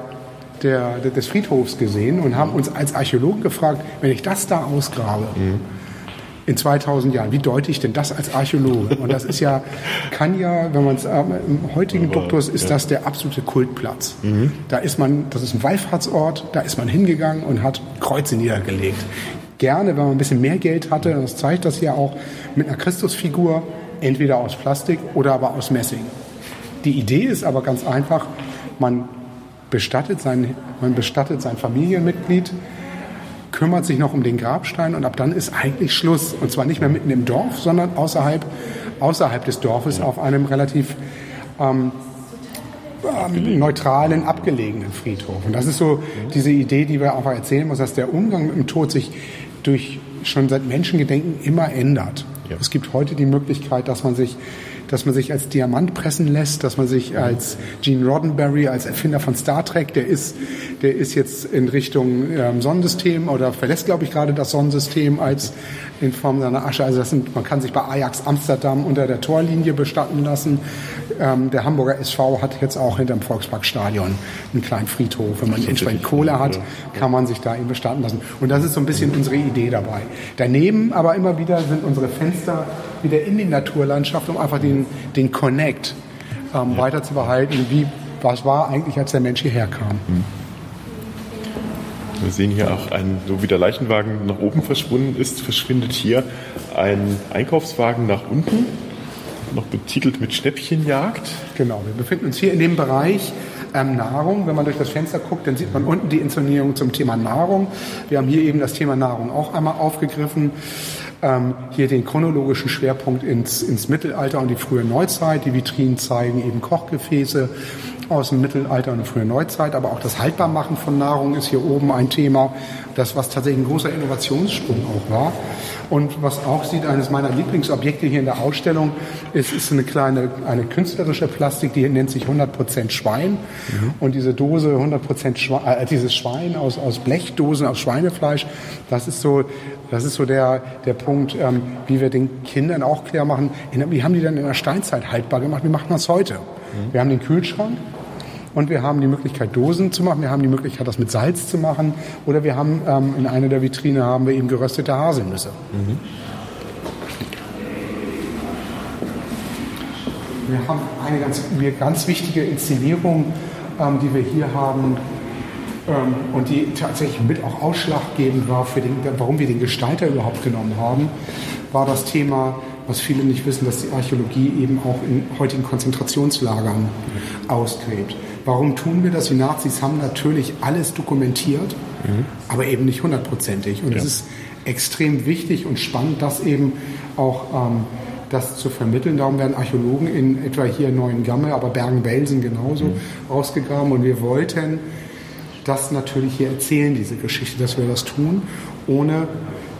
der, des Friedhofs gesehen und haben uns als Archäologen gefragt, wenn ich das da ausgrabe, mhm in 2000 Jahren. Wie deute ich denn das als Archäologe? Und das ist ja, kann ja, wenn man es äh, im heutigen Duktus ist ja. das der absolute Kultplatz. Mhm. Da ist man, das ist ein Wallfahrtsort, da ist man hingegangen und hat Kreuze niedergelegt. Gerne, wenn man ein bisschen mehr Geld hatte, das zeigt das ja auch mit einer Christusfigur, entweder aus Plastik oder aber aus Messing. Die Idee ist aber ganz einfach, man bestattet sein, man bestattet sein Familienmitglied, kümmert sich noch um den Grabstein und ab dann ist eigentlich Schluss. Und zwar nicht mehr mitten im Dorf, sondern außerhalb, außerhalb des Dorfes auf einem relativ ähm, ähm, neutralen, abgelegenen Friedhof. Und das ist so diese Idee, die wir einfach erzählen muss, dass der Umgang mit dem Tod sich durch schon seit Menschengedenken immer ändert. Ja. Es gibt heute die Möglichkeit, dass man sich dass man sich als Diamant pressen lässt, dass man sich als Gene Roddenberry, als Erfinder von Star Trek, der ist, der ist jetzt in Richtung ähm, Sonnensystem oder verlässt, glaube ich, gerade das Sonnensystem als in Form seiner Asche. Also das sind, man kann sich bei Ajax Amsterdam unter der Torlinie bestatten lassen. Ähm, der Hamburger SV hat jetzt auch hinterm Volksparkstadion einen kleinen Friedhof. Wenn man entsprechend Kohle hat, kann man sich da eben bestatten lassen. Und das ist so ein bisschen unsere Idee dabei. Daneben aber immer wieder sind unsere Fenster wieder in die Naturlandschaft, um einfach den, den Connect ähm, ja. weiter zu behalten. Wie, was war eigentlich, als der Mensch hierher kam? Mhm. Wir sehen hier auch einen, so wie der Leichenwagen nach oben verschwunden ist, verschwindet hier ein Einkaufswagen nach unten, noch betitelt mit Schnäppchenjagd. Genau, wir befinden uns hier in dem Bereich ähm, Nahrung. Wenn man durch das Fenster guckt, dann sieht man unten die Inszenierung zum Thema Nahrung. Wir haben hier eben das Thema Nahrung auch einmal aufgegriffen ähm, hier den chronologischen Schwerpunkt ins, ins Mittelalter und die frühe Neuzeit. Die Vitrinen zeigen eben Kochgefäße aus dem Mittelalter und der frühen Neuzeit, aber auch das Haltbarmachen von Nahrung ist hier oben ein Thema, das was tatsächlich ein großer Innovationssprung auch war. Und was auch sieht, eines meiner Lieblingsobjekte hier in der Ausstellung ist, ist eine kleine, eine künstlerische Plastik, die nennt sich 100% Schwein. Mhm. Und diese Dose 100% Schwein, äh, dieses Schwein aus, aus Blechdosen, aus Schweinefleisch, das ist so, das ist so der, der Punkt, ähm, wie wir den Kindern auch klar machen, wie haben die dann in der Steinzeit haltbar gemacht, wie machen wir es heute? Mhm. Wir haben den Kühlschrank, und wir haben die Möglichkeit, Dosen zu machen. Wir haben die Möglichkeit, das mit Salz zu machen. Oder wir haben ähm, in einer der Vitrine haben wir eben geröstete Haselnüsse. Mhm. Wir haben eine ganz, eine ganz wichtige Inszenierung, ähm, die wir hier haben ähm, und die tatsächlich mit auch ausschlaggebend war, für den, warum wir den Gestalter überhaupt genommen haben, war das Thema was viele nicht wissen, dass die Archäologie eben auch in heutigen Konzentrationslagern ausgräbt. Warum tun wir das? Die Nazis haben natürlich alles dokumentiert, mhm. aber eben nicht hundertprozentig. Und ja. es ist extrem wichtig und spannend, das eben auch ähm, das zu vermitteln. Darum werden Archäologen in etwa hier Neuengamme, aber Bergen-Belsen genauso mhm. ausgegraben. Und wir wollten das natürlich hier erzählen, diese Geschichte, dass wir das tun, ohne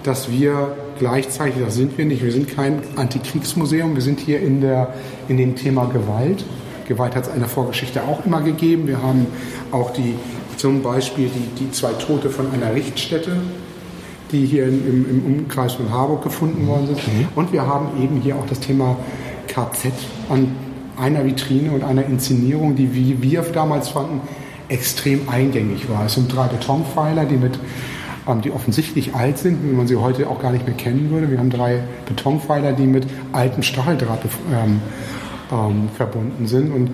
dass wir gleichzeitig, das sind wir nicht, wir sind kein Antikriegsmuseum, wir sind hier in, der, in dem Thema Gewalt. Gewalt hat es in der Vorgeschichte auch immer gegeben. Wir haben auch die, zum Beispiel die, die zwei Tote von einer Richtstätte, die hier im, im Umkreis von Harburg gefunden worden sind. Mhm. Und wir haben eben hier auch das Thema KZ an einer Vitrine und einer Inszenierung, die, wie wir damals fanden, extrem eingängig war. Es sind drei Betonpfeiler, die mit ähm, die offensichtlich alt sind, wie man sie heute auch gar nicht mehr kennen würde. Wir haben drei Betonpfeiler, die mit altem Stacheldraht ähm, ähm, verbunden sind. Und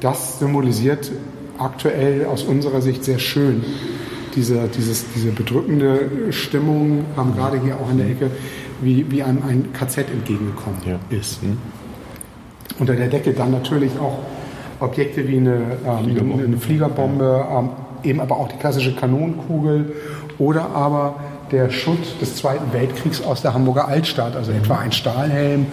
das symbolisiert aktuell aus unserer Sicht sehr schön diese, dieses, diese bedrückende Stimmung, ähm, gerade hier auch in der Ecke, wie, wie einem ein KZ entgegengekommen ja. ist. Mhm. Unter der Decke dann natürlich auch Objekte wie eine, ähm, Fliegerbombe, eine Fliegerbombe ähm, eben aber auch die klassische Kanonenkugel oder aber der Schutt des Zweiten Weltkriegs aus der Hamburger Altstadt, also mhm. etwa ein Stahlhelm,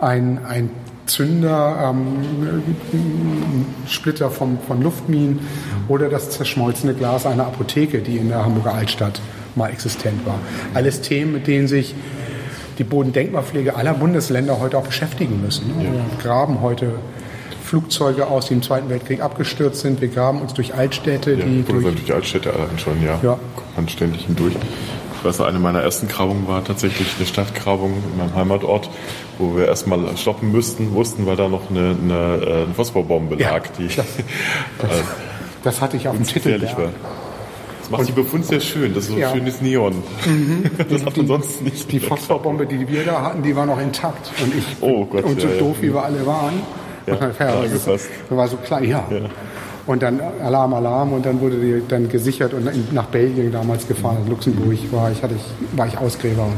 ein, ein Zünder, ähm, Splitter vom, von Luftminen oder das zerschmolzene Glas einer Apotheke, die in der Hamburger Altstadt mal existent war. Alles Themen, mit denen sich die Bodendenkmalpflege aller Bundesländer heute auch beschäftigen müssen. Wir graben heute Flugzeuge aus, die im Zweiten Weltkrieg abgestürzt sind. Wir graben uns durch Altstädte, ja, die durch, durch die Altstädte allein schon, ja, ja. kommt man ständig hindurch. Ich weiß, eine meiner ersten Grabungen war tatsächlich eine Stadtgrabung in meinem Heimatort, wo wir erstmal stoppen müssten, wussten, weil da noch eine, eine, äh, eine Phosphorbombe lag, die das, das, das hatte ich auf dem Titel. War. Das macht die Befund sehr schön. Das ist so ein schönes Neon. Mhm. Das hat man sonst nicht. Die Phosphorbombe, die wir da hatten, die war noch intakt. Und ich, oh Gott, und so ja, doof, wie wir alle waren. Ja, ja, das, das war so klein, ja. ja. Und dann Alarm, Alarm und dann wurde die dann gesichert und nach Belgien damals gefahren. In Luxemburg war ich, hatte ich, war ich Ausgräber. Und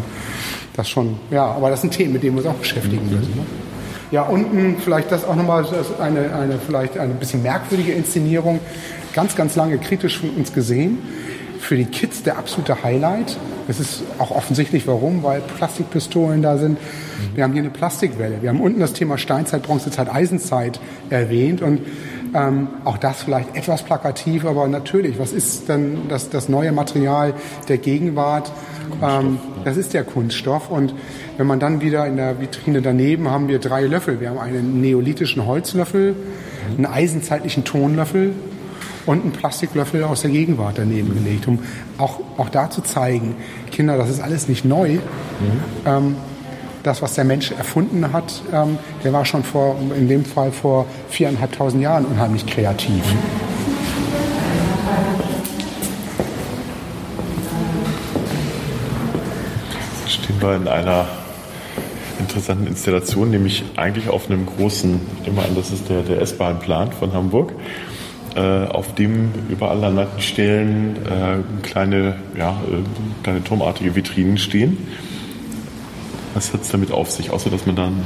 das schon, ja, aber das sind Themen, mit denen wir uns auch beschäftigen müssen. Ne? Ja, unten vielleicht das auch nochmal eine, eine, vielleicht eine bisschen merkwürdige Inszenierung. Ganz, ganz lange kritisch von uns gesehen. Für die Kids der absolute Highlight. Das ist auch offensichtlich warum, weil Plastikpistolen da sind. Wir haben hier eine Plastikwelle. Wir haben unten das Thema Steinzeit, Bronzezeit, Eisenzeit erwähnt und ähm, auch das vielleicht etwas plakativ, aber natürlich, was ist denn das, das neue Material der Gegenwart? Ähm, das ist der Kunststoff und wenn man dann wieder in der Vitrine daneben haben wir drei Löffel. Wir haben einen neolithischen Holzlöffel, einen eisenzeitlichen Tonlöffel und einen Plastiklöffel aus der Gegenwart daneben gelegt, um auch, auch da zu zeigen, Kinder, das ist alles nicht neu. Mhm. Ähm, das, was der Mensch erfunden hat, ähm, der war schon vor, in dem Fall vor viereinhalbtausend Jahren unheimlich kreativ. Stehen wir in einer interessanten Installation, nämlich eigentlich auf einem großen, immer an, das ist der, der S-Bahn-Plan von Hamburg, äh, auf dem überall an manchen Stellen äh, kleine, ja, äh, kleine turmartige Vitrinen stehen was hat es damit auf sich, außer dass man dann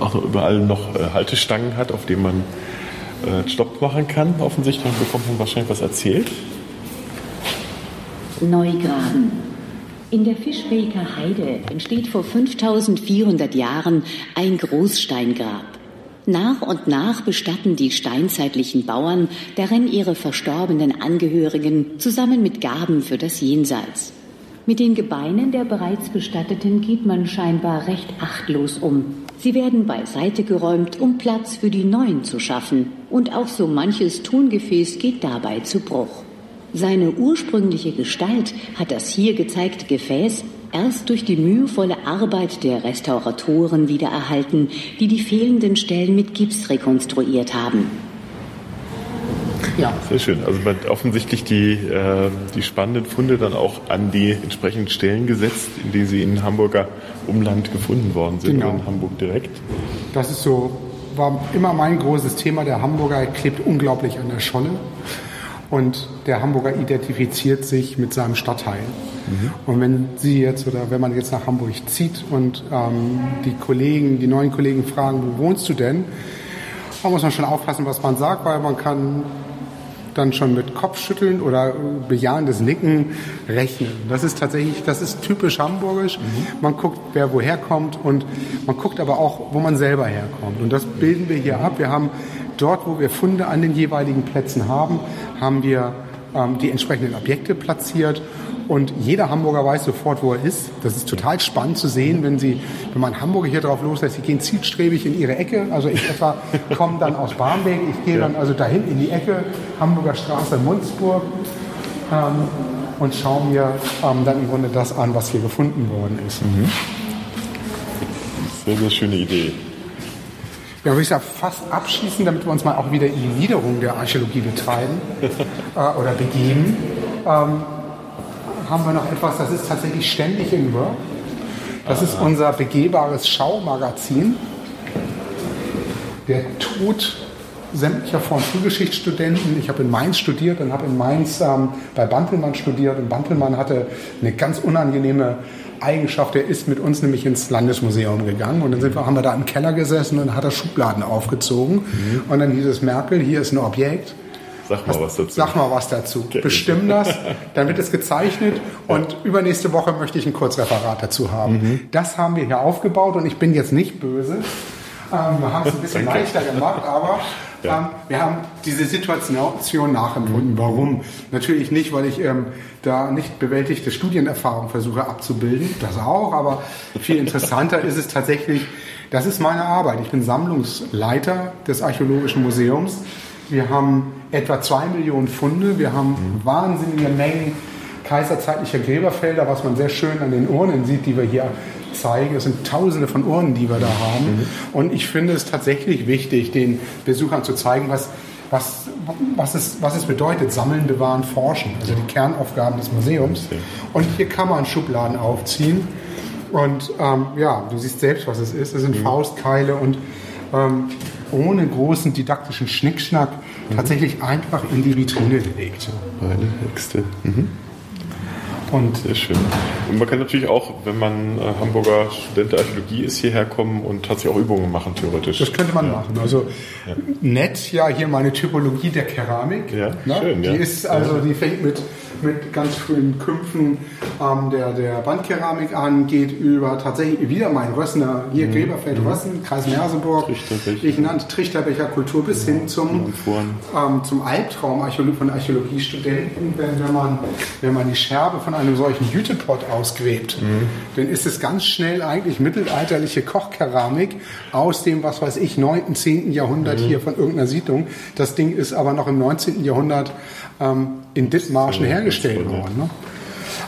auch überall noch äh, Haltestangen hat, auf denen man äh, Stopp machen kann? Offensichtlich bekommt man wahrscheinlich was erzählt. Neugraben. In der Fischbeker Heide entsteht vor 5400 Jahren ein Großsteingrab. Nach und nach bestatten die steinzeitlichen Bauern darin ihre verstorbenen Angehörigen zusammen mit Gaben für das Jenseits. Mit den Gebeinen der bereits Bestatteten geht man scheinbar recht achtlos um. Sie werden beiseite geräumt, um Platz für die neuen zu schaffen. Und auch so manches Tongefäß geht dabei zu Bruch. Seine ursprüngliche Gestalt hat das hier gezeigte Gefäß erst durch die mühevolle Arbeit der Restauratoren wiedererhalten, die die fehlenden Stellen mit Gips rekonstruiert haben. Ja. Sehr schön. Also man hat offensichtlich die, äh, die spannenden Funde dann auch an die entsprechenden Stellen gesetzt, in denen sie in Hamburger Umland gefunden worden sind, genau. in Hamburg direkt. Das ist so, war immer mein großes Thema. Der Hamburger klebt unglaublich an der Scholle. Und der Hamburger identifiziert sich mit seinem Stadtteil. Mhm. Und wenn Sie jetzt oder wenn man jetzt nach Hamburg zieht und ähm, die Kollegen, die neuen Kollegen fragen, wo wohnst du denn? Da muss man schon aufpassen, was man sagt, weil man kann dann schon mit Kopfschütteln oder bejahendes Nicken rechnen. Das ist tatsächlich, das ist typisch hamburgisch. Mhm. Man guckt, wer woher kommt und man guckt aber auch, wo man selber herkommt. Und das bilden wir hier ab. Wir haben dort, wo wir Funde an den jeweiligen Plätzen haben, haben wir ähm, die entsprechenden Objekte platziert und jeder Hamburger weiß sofort, wo er ist. Das ist total spannend zu sehen, wenn sie, wenn man Hamburger hier drauf loslässt, sie gehen zielstrebig in ihre Ecke. Also ich etwa komme dann aus Barmbek, ich gehe dann also dahin in die Ecke, Hamburger Straße, Munzburg, ähm, und schaue mir ähm, dann im Grunde das an, was hier gefunden worden ist. Mhm. Sehr, sehr schöne Idee. Ja, würde ich sagen, fast abschließen, damit wir uns mal auch wieder in die Niederung der Archäologie betreiben äh, oder begeben. Ähm, haben wir noch etwas, das ist tatsächlich ständig in Work. Das ist unser begehbares Schaumagazin. Der Tod sämtlicher Form Frühgeschichtsstudenten. Ich habe in Mainz studiert und habe in Mainz ähm, bei Bantelmann studiert. Und Bantelmann hatte eine ganz unangenehme Eigenschaft. Er ist mit uns nämlich ins Landesmuseum gegangen. Und dann sind wir, haben wir da im Keller gesessen und hat er Schubladen aufgezogen. Mhm. Und dann hieß es, Merkel, hier ist ein Objekt. Sag mal was dazu. Sag mal was dazu. Bestimm das, dann wird es gezeichnet und übernächste Woche möchte ich ein Kurzreferat dazu haben. Mhm. Das haben wir hier aufgebaut und ich bin jetzt nicht böse. Ähm, wir haben es ein bisschen leichter gemacht, aber ja. ähm, wir haben diese Situation nachempfunden. Warum? Natürlich nicht, weil ich ähm, da nicht bewältigte Studienerfahrung versuche abzubilden, das auch, aber viel interessanter ist es tatsächlich, das ist meine Arbeit. Ich bin Sammlungsleiter des Archäologischen Museums wir haben etwa zwei Millionen Funde. Wir haben wahnsinnige Mengen kaiserzeitlicher Gräberfelder, was man sehr schön an den Urnen sieht, die wir hier zeigen. Es sind tausende von Urnen, die wir da haben. Mhm. Und ich finde es tatsächlich wichtig, den Besuchern zu zeigen, was, was, was, es, was es bedeutet, sammeln, bewahren, forschen. Also die Kernaufgaben des Museums. Und hier kann man Schubladen aufziehen. Und ähm, ja, du siehst selbst, was es ist. Es sind mhm. Faustkeile und ähm, ohne großen didaktischen Schnickschnack mhm. tatsächlich einfach in die Vitrine gelegt. Meine Texte. Mhm. Und Sehr schön. Und man kann natürlich auch, wenn man äh, Hamburger Student der Archäologie ist, hierher kommen und tatsächlich auch Übungen machen, theoretisch. Das könnte man ja. machen. Also ja. nett, ja, hier meine Typologie der Keramik. Ja, ne? schön, die ja. ist also, die fängt mit mit ganz frühen Kümpfen ähm, der, der Bandkeramik an, geht über tatsächlich wieder mein Rössner, hier mhm. Gräberfeld mhm. Rössen, Kreis Merseburg, ich nannte Trichterbecher Kultur bis hin zum, ähm, zum Albtraum von Archäologiestudenten, wenn, wenn, man, wenn man die Scherbe von einem solchen Jütepot ausgräbt, mhm. dann ist es ganz schnell eigentlich mittelalterliche Kochkeramik aus dem, was weiß ich, 9., 10. Jahrhundert mhm. hier von irgendeiner Siedlung. Das Ding ist aber noch im 19. Jahrhundert ähm, in Dithmarschen hergestellt worden. Ne?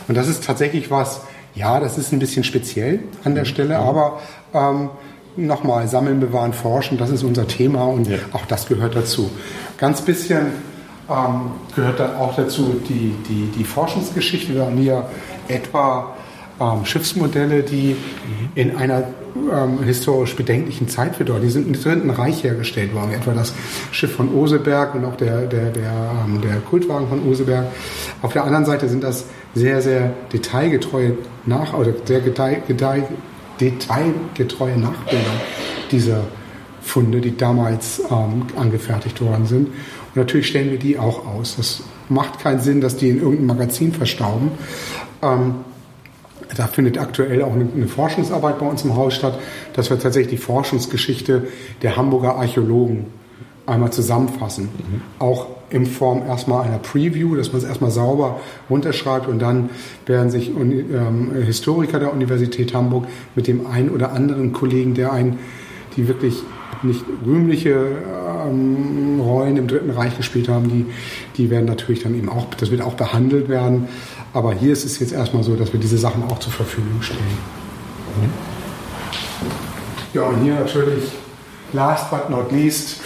Und das ist tatsächlich was, ja, das ist ein bisschen speziell an der mhm. Stelle, mhm. aber ähm, nochmal, sammeln, bewahren, forschen, das ist unser Thema und ja. auch das gehört dazu. Ganz bisschen ähm, gehört dann auch dazu die, die, die Forschungsgeschichte. Wir haben hier etwa ähm, Schiffsmodelle, die mhm. in einer ähm, historisch bedenklichen Zeit für dort. Die sind im Dritten Reich hergestellt worden, etwa das Schiff von Oseberg und auch der, der, der, ähm, der Kultwagen von Oseberg. Auf der anderen Seite sind das sehr, sehr detailgetreue Nach oder sehr detail, detail, detailgetreue Nachbilder dieser Funde, die damals ähm, angefertigt worden sind. Und natürlich stellen wir die auch aus. Das macht keinen Sinn, dass die in irgendeinem Magazin verstauben. Ähm, da findet aktuell auch eine, Forschungsarbeit bei uns im Haus statt, dass wir tatsächlich die Forschungsgeschichte der Hamburger Archäologen einmal zusammenfassen. Mhm. Auch in Form erstmal einer Preview, dass man es erstmal sauber runterschreibt und dann werden sich ähm, Historiker der Universität Hamburg mit dem einen oder anderen Kollegen, der ein, die wirklich nicht rühmliche ähm, Rollen im Dritten Reich gespielt haben, die, die werden natürlich dann eben auch, das wird auch behandelt werden. Aber hier ist es jetzt erstmal so, dass wir diese Sachen auch zur Verfügung stellen. Ja, und hier natürlich, last but not least,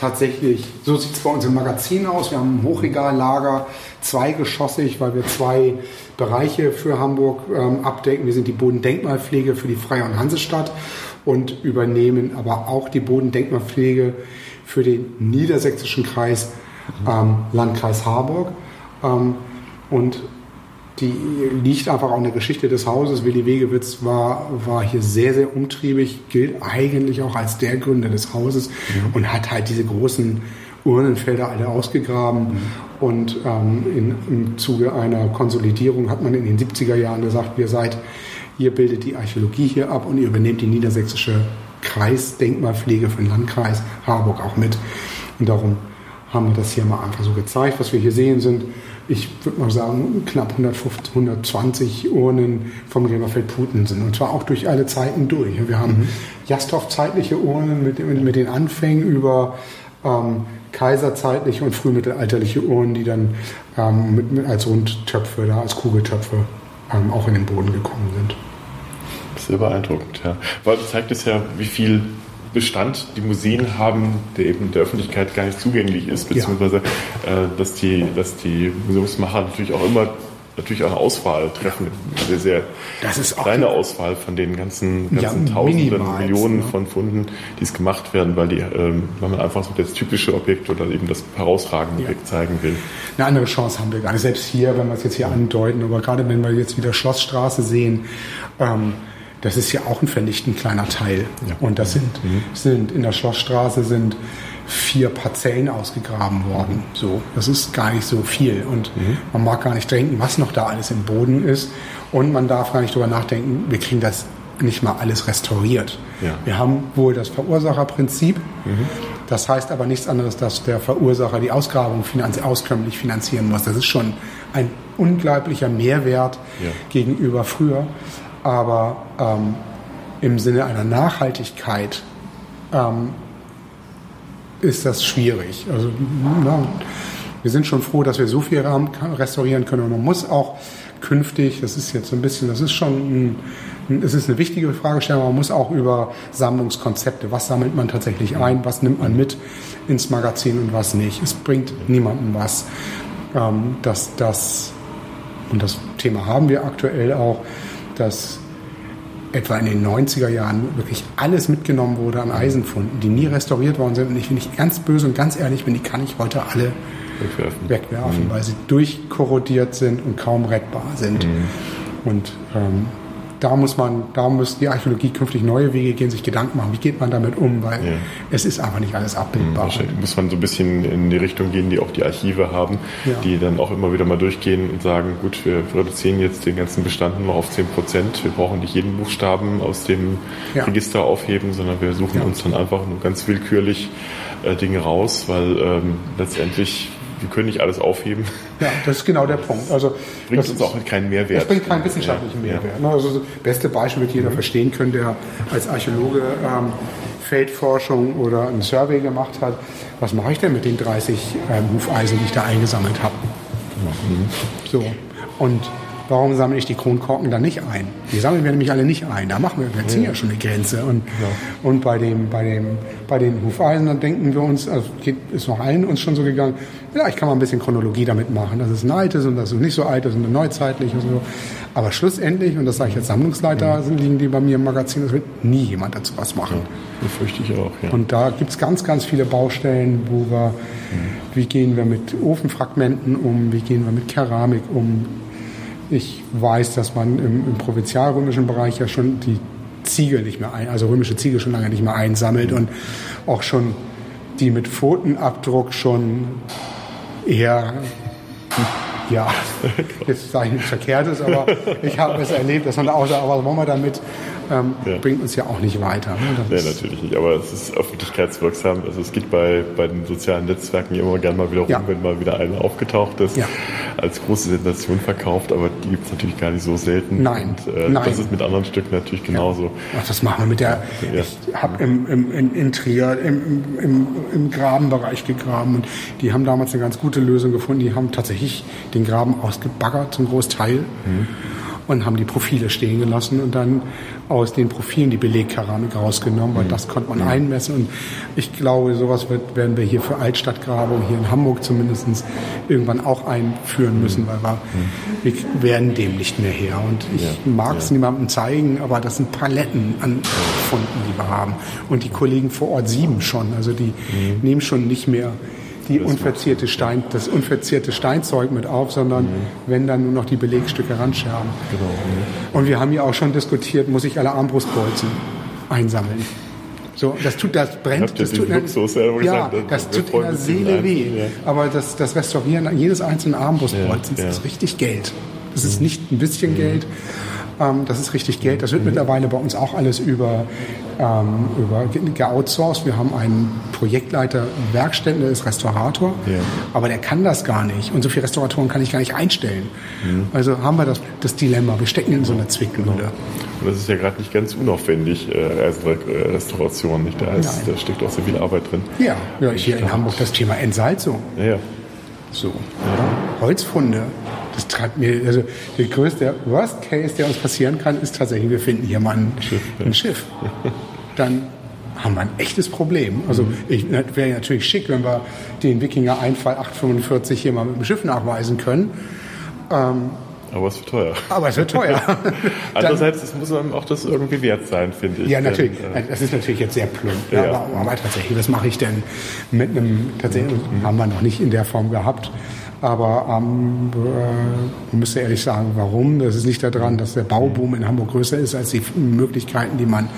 tatsächlich, so sieht es bei uns im Magazin aus. Wir haben ein Hochregallager, zweigeschossig, weil wir zwei Bereiche für Hamburg ähm, abdecken. Wir sind die Bodendenkmalpflege für die Freie und Hansestadt und übernehmen aber auch die Bodendenkmalpflege für den niedersächsischen Kreis ähm, Landkreis Harburg. Ähm, und die liegt einfach auch in der Geschichte des Hauses. Willi Wegewitz war, war hier sehr, sehr umtriebig, gilt eigentlich auch als der Gründer des Hauses mhm. und hat halt diese großen Urnenfelder alle ausgegraben. Mhm. Und ähm, in, im Zuge einer Konsolidierung hat man in den 70er Jahren gesagt, ihr seid, ihr bildet die Archäologie hier ab und ihr übernehmt die niedersächsische Kreisdenkmalpflege für den Landkreis Harburg auch mit. Und darum haben wir das hier mal einfach so gezeigt. Was wir hier sehen sind ich würde mal sagen, knapp 150, 120 Urnen vom Gräberfeld Putensen. Und zwar auch durch alle Zeiten durch. Wir haben mhm. Jastorf-zeitliche Urnen mit, mit, den Anfängen über ähm, kaiserzeitliche und frühmittelalterliche Urnen, die dann ähm, mit, mit als Rundtöpfe oder als Kugeltöpfe ähm, auch in den Boden gekommen sind. Sehr beeindruckend, ja. Weil das zeigt es ja, wie viel Bestand die Museen haben, der eben der Öffentlichkeit gar nicht zugänglich ist, beziehungsweise ja. äh, dass, die, dass die Museumsmacher natürlich auch immer natürlich auch eine Auswahl treffen. Eine sehr, sehr kleine Auswahl von den ganzen, ganzen ja, Tausenden, Millionen ne? von Funden, die es gemacht werden, weil, die, ähm, weil man einfach so das typische Objekt oder eben das herausragende ja. Objekt zeigen will. Eine andere Chance haben wir gar nicht. Selbst hier, wenn wir es jetzt hier andeuten, aber gerade wenn wir jetzt wieder Schlossstraße sehen, ähm, das ist ja auch ein vernichtend kleiner Teil. Ja. Und das sind, mhm. sind in der Schlossstraße sind vier Parzellen ausgegraben worden. Mhm. So, das ist gar nicht so viel. Und mhm. man mag gar nicht denken, was noch da alles im Boden ist. Und man darf gar nicht darüber nachdenken, wir kriegen das nicht mal alles restauriert. Ja. Wir haben wohl das Verursacherprinzip. Mhm. Das heißt aber nichts anderes, dass der Verursacher die Ausgrabung finanz auskömmlich finanzieren muss. Das ist schon ein unglaublicher Mehrwert ja. gegenüber früher. Aber ähm, im Sinne einer Nachhaltigkeit ähm, ist das schwierig. Also, na, wir sind schon froh, dass wir so viel Rahmen restaurieren können. Und man muss auch künftig, das ist jetzt so ein bisschen, das ist schon, ein, es ist eine wichtige Fragestellung, man muss auch über Sammlungskonzepte, was sammelt man tatsächlich ein, was nimmt man mit ins Magazin und was nicht. Es bringt niemandem was. Ähm, dass das, und das Thema haben wir aktuell auch, dass etwa in den 90er Jahren wirklich alles mitgenommen wurde an Eisenfunden, die nie restauriert worden sind. Und ich, wenn ich ganz böse und ganz ehrlich bin, die kann ich heute alle wegwerfen, wegwerfen mhm. weil sie durchkorrodiert sind und kaum rettbar sind. Mhm. Und ähm, da muss man, da muss die Archäologie künftig neue Wege gehen, sich Gedanken machen, wie geht man damit um, weil ja. es ist einfach nicht alles abbildbar. Wahrscheinlich muss man so ein bisschen in die Richtung gehen, die auch die Archive haben, ja. die dann auch immer wieder mal durchgehen und sagen, gut, wir reduzieren jetzt den ganzen Bestand nur auf 10 Prozent. Wir brauchen nicht jeden Buchstaben aus dem ja. Register aufheben, sondern wir suchen uns dann einfach nur ganz willkürlich äh, Dinge raus, weil ähm, letztendlich wir können nicht alles aufheben. Ja, das ist genau der Punkt. Also bringt uns auch keinen Mehrwert. Das bringt keinen wissenschaftlichen Mehrwert. Ja. Also das beste Beispiel wird jeder mhm. verstehen können, der als Archäologe ähm, Feldforschung oder ein Survey gemacht hat. Was mache ich denn mit den 30 ähm, Hufeisen, die ich da eingesammelt habe? Mhm. So. Und warum sammle ich die Kronkorken dann nicht ein? Die sammeln wir nämlich alle nicht ein. Da machen wir, wir ziehen ja schon eine Grenze. Und, ja. und bei, dem, bei, dem, bei den Hufeisen, dann denken wir uns, also geht, ist noch allen uns schon so gegangen, vielleicht kann man ein bisschen Chronologie damit machen, dass es ein altes und das ist nicht so alt ist und neuzeitlich und so. Aber schlussendlich, und das sage ich als Sammlungsleiter, mhm. liegen die bei mir im Magazin, es wird nie jemand dazu was machen. Ja, das fürchte ich auch, ja. Und da gibt es ganz, ganz viele Baustellen, wo wir, mhm. wie gehen wir mit Ofenfragmenten um, wie gehen wir mit Keramik um, ich weiß, dass man im, im provinzialrömischen Bereich ja schon die Ziegel nicht mehr ein, also römische Ziegel schon lange nicht mehr einsammelt und auch schon die mit Pfotenabdruck schon eher ja, jetzt sage ich nichts Verkehrtes, aber ich habe es erlebt, dass man da auch sagt, was wollen wir damit? Ähm, ja. bringt uns ja auch nicht weiter. Ne? Nee, natürlich nicht, aber es ist öffentlichkeitswirksam. Also es geht bei, bei den sozialen Netzwerken immer gerne mal wieder rum, ja. wenn mal wieder einer aufgetaucht ist, ja. als große Sensation verkauft, aber die gibt es natürlich gar nicht so selten. Nein. Und, äh, Nein. Das ist mit anderen Stücken natürlich genauso. Ach, das machen wir mit der, ich habe im, im, in, in Trier im, im, im Grabenbereich gegraben und die haben damals eine ganz gute Lösung gefunden. Die haben tatsächlich den Graben ausgebaggert zum Großteil. Mhm und haben die Profile stehen gelassen und dann aus den Profilen die Belegkeramik rausgenommen, weil mhm. das konnte man einmessen. Und ich glaube, sowas wird, werden wir hier für Altstadtgrabung, hier in Hamburg zumindest, irgendwann auch einführen müssen, weil wir, wir werden dem nicht mehr her. Und ich ja. mag es ja. niemandem zeigen, aber das sind Paletten an Funden, die wir haben. Und die Kollegen vor Ort sieben schon. Also die mhm. nehmen schon nicht mehr die unverzierte Stein, das unverzierte Steinzeug mit auf, sondern mhm. wenn dann nur noch die Belegstücke ranscherben. Genau. Mhm. Und wir haben ja auch schon diskutiert, muss ich alle Armbrustbolzen einsammeln. So, das tut, das brennt, das tut, Luxus, ja, ja gesagt, das tut in der Seele weh. Ja. Aber das, das Restaurieren jedes einzelnen Armbrustbolzens ja, ist richtig Geld. Das ist mhm. nicht ein bisschen mhm. Geld. Ähm, das ist richtig Geld. Das wird mhm. mittlerweile bei uns auch alles über ähm, über geoutsourced. Wir haben einen Projektleiter Werkstätten, der ist Restaurator, ja. aber der kann das gar nicht. Und so viele Restauratoren kann ich gar nicht einstellen. Mhm. Also haben wir das, das Dilemma. Wir stecken in so einer Zwickmühle. Genau. Und das ist ja gerade nicht ganz unaufwendig, äh, Restauration. Nicht? Da, heißt, da steckt auch sehr viel Arbeit drin. Ja, ja hier in Hamburg das Thema Entsalzung. Ja, ja. So. Ja. Holzfunde. Das treibt mir, also der größte Worst Case, der uns passieren kann, ist tatsächlich, wir finden hier mal ein Schiff. Ein Schiff. Dann haben wir ein echtes Problem. Also mhm. wäre natürlich schick, wenn wir den Wikinger-Einfall 845 hier mal mit dem Schiff nachweisen können. Ähm, Aber es wird teuer. Aber es wird teuer. Andererseits, es muss einem auch das irgendwie wert sein, finde ich. Ja, natürlich. Denn, das ist natürlich jetzt sehr plump. Ja. Aber, aber tatsächlich, was mache ich denn mit einem, tatsächlich, Mhm. haben wir noch nicht in der Form gehabt. Aber ähm, äh, man müsste ehrlich sagen, warum? Das ist nicht daran, dass der Bauboom in Hamburg größer ist als die Möglichkeiten, die man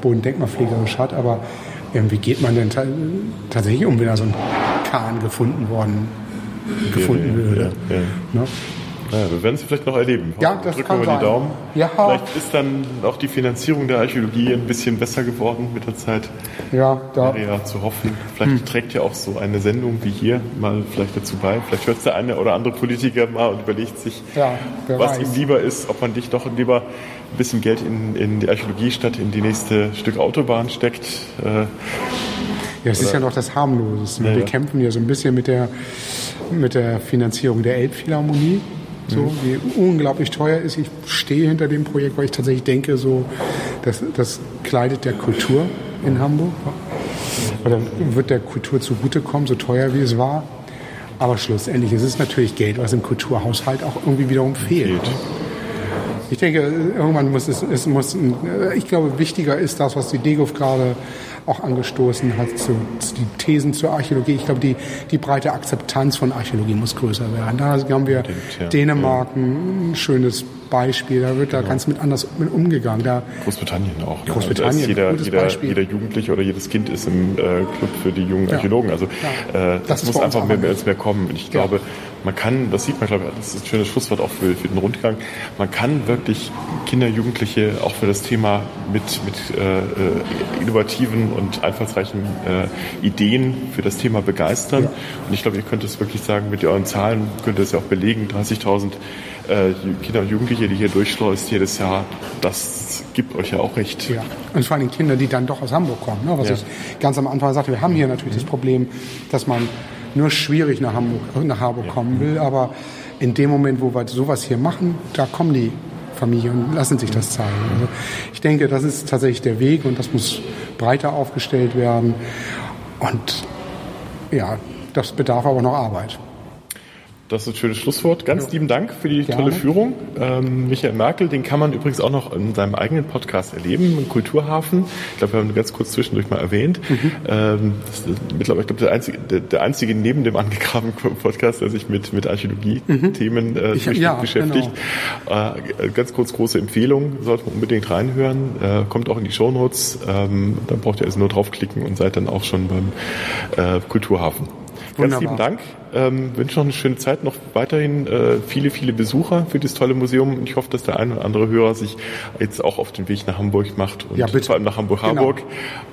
bodendenkmalpflegerisch hat. Aber ähm, wie geht man denn ta tatsächlich um, wenn da so ein Kahn gefunden worden gefunden ja, würde? ja, ja. Ne? Naja, wir werden es vielleicht noch erleben. Ja, das Drücken kann wir sein. die Daumen. Ja. Vielleicht ist dann auch die Finanzierung der Archäologie ein bisschen besser geworden mit der Zeit. Ja, da, Wäre ja zu hoffen. Vielleicht trägt ja auch so eine Sendung wie hier mal vielleicht dazu bei. Vielleicht hört der eine oder andere Politiker mal und überlegt sich, Ja, was weiß. ihm lieber ist, ob man dich doch lieber ein bisschen Geld in, in die Archäologie statt in die nächste Stück Autobahn steckt. Äh, Ja, es ist ja noch das Harmloseste. Ja, Wir ja. kämpfen ja so ein bisschen mit der, mit der Finanzierung der Elbphilharmonie. So, Mhm. wie unglaublich teuer ist. Ich stehe hinter dem Projekt, weil ich tatsächlich denke, so, das, das kleidet der Kultur in Hamburg. Oder wird der Kultur zugutekommen, so teuer wie es war. Aber schlussendlich ist es natürlich Geld, was im Kulturhaushalt auch irgendwie wiederum fehlt. Ich denke, irgendwann muss es, es muss, ich glaube, wichtiger ist das, was die Degov gerade auch angestoßen hat, zu, zu die Thesen zur Archäologie. Ich glaube, die, die breite Akzeptanz von Archäologie muss größer werden. Da haben wir ja. Dänemark ein schönes Beispiel. Da wird da ganz mit anders mit umgegangen. Da, Großbritannien auch. ne? Großbritannien, Also da ist jeder, jeder, jeder Jugendliche oder jedes Kind ist im äh, Club für die jungen Archäologen. Also Ja. äh, Das das, muss einfach mehr, mehr, mehr kommen. Und ich glaube, man kann, das sieht man, glaube ich, das ist ein schönes Schlusswort auch für, für den Rundgang, man kann wirklich Kinder, Jugendliche auch für das Thema mit, mit äh, äh, innovativen und einfallsreichen äh, Ideen für das Thema begeistern. Und ich glaube, ihr könnt es wirklich sagen, mit euren Zahlen könnt ihr es ja auch belegen, 30.000 äh, Kinder und Jugendliche, die hier durchschleust jedes Jahr, das gibt euch ja auch recht. ja. Und vor allem Kinder, die dann doch aus Hamburg kommen. Ne? Was Ja. ich ganz am Anfang sagte, wir haben hier natürlich das Problem, dass man nur schwierig nach Hamburg, nach Hamburg kommen will. Aber in dem Moment, wo wir sowas hier machen, da kommen die Familien und lassen sich das zeigen. Also ich denke, das ist tatsächlich der Weg und das muss breiter aufgestellt werden. Und ja, das bedarf aber noch Arbeit. Das ist ein schönes Schlusswort. Ganz lieben Dank für die Gerne. tolle Führung. Ähm, Michael Merkel, den kann man übrigens auch noch in seinem eigenen Podcast erleben, im Kulturhafen. Ich glaube, wir haben ihn ganz kurz zwischendurch mal erwähnt. Mhm. Ähm, das ist mittlerweile, ich glaube, der einzige, der, der einzige neben dem angegrabenen Podcast, der sich mit, mit Archäologie-Themen äh, Mhm. Ich- durchgehend ja, beschäftigt. Äh, ganz kurz große Empfehlung, sollte man unbedingt reinhören. Äh, kommt auch in die Shownotes. Ähm, dann braucht ihr also nur draufklicken und seid dann auch schon beim äh, Kulturhafen. Ganz Wunderbar. lieben Dank. Ähm, wünsche noch eine schöne Zeit, noch weiterhin äh, viele, viele Besucher für das tolle Museum. Und ich hoffe, dass der ein oder andere Hörer sich jetzt auch auf den Weg nach Hamburg macht und Ja, vor allem nach Genau. Hamburg-Harburg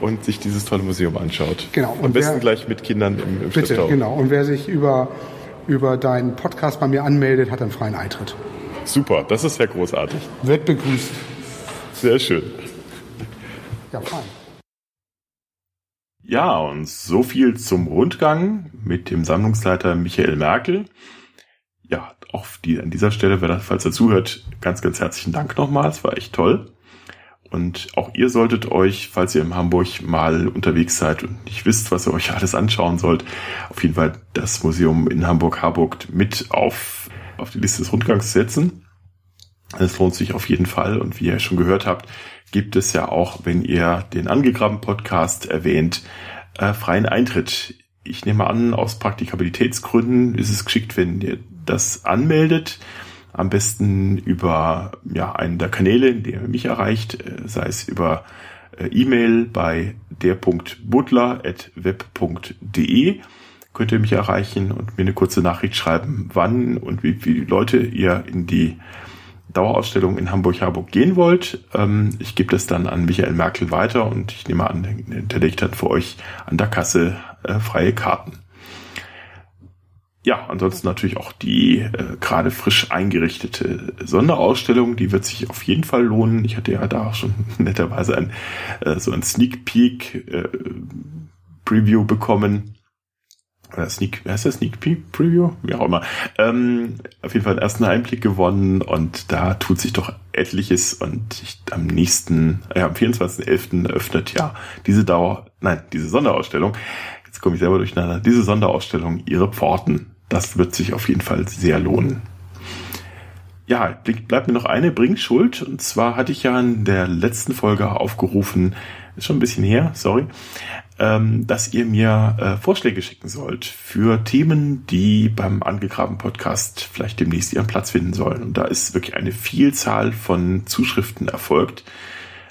und sich dieses tolle Museum anschaut. Genau. Am Und besten wer- gleich mit Kindern im, im Bitte, Schlepptau. genau. Und wer sich über, über deinen Podcast bei mir anmeldet, hat einen freien Eintritt. Super, das ist ja großartig. Wird begrüßt. Sehr schön. Ja, fein. Ja, und so viel zum Rundgang mit dem Sammlungsleiter Michael Merkel. Ja, auch die, an dieser Stelle, wer da, falls er zuhört, ganz, ganz herzlichen Dank nochmal. Es war echt toll. Und auch ihr solltet euch, falls ihr in Hamburg mal unterwegs seid und nicht wisst, was ihr euch alles anschauen sollt, auf jeden Fall das Museum in Hamburg-Harburg mit auf, auf die Liste des Rundgangs setzen. Es lohnt sich auf jeden Fall. Und wie ihr schon gehört habt, gibt es ja auch, wenn ihr den angegraben Podcast erwähnt, äh, freien Eintritt. Ich nehme an, aus Praktikabilitätsgründen ist es geschickt, wenn ihr das anmeldet. Am besten über ja, einen der Kanäle, in dem ihr mich erreicht, äh, sei es über äh, E-Mail bei der.butler.web.de könnt ihr mich erreichen und mir eine kurze Nachricht schreiben, wann und wie viele Leute ihr in die Dauerausstellung in Hamburg-Harburg gehen wollt. Ähm, ich gebe das dann an Michael Merkel weiter und ich nehme an, der hinterlegt dann für euch an der Kasse äh, freie Karten. Ja, ansonsten natürlich auch die äh, gerade frisch eingerichtete Sonderausstellung, die wird sich auf jeden Fall lohnen. Ich hatte ja da auch schon netterweise ein, äh, so ein Sneak Peek äh, Preview bekommen. Oder Sneak, wer heißt das? Sneak Peek Preview? Wie auch immer. Ähm, auf jeden Fall einen ersten Einblick gewonnen und da tut sich doch etliches und ich, am nächsten, äh, am 24.11. eröffnet ja diese Dauer, nein, diese Sonderausstellung, jetzt komme ich selber durcheinander, diese Sonderausstellung ihre Pforten. Das wird sich auf jeden Fall sehr lohnen. ja, bleibt mir noch eine Bringschuld. Und zwar hatte ich ja in der letzten Folge aufgerufen, ist schon ein bisschen her, sorry, ähm, dass ihr mir äh, Vorschläge schicken sollt für Themen, die beim Angegraben Podcast vielleicht demnächst ihren Platz finden sollen. Und da ist wirklich eine Vielzahl von Zuschriften erfolgt.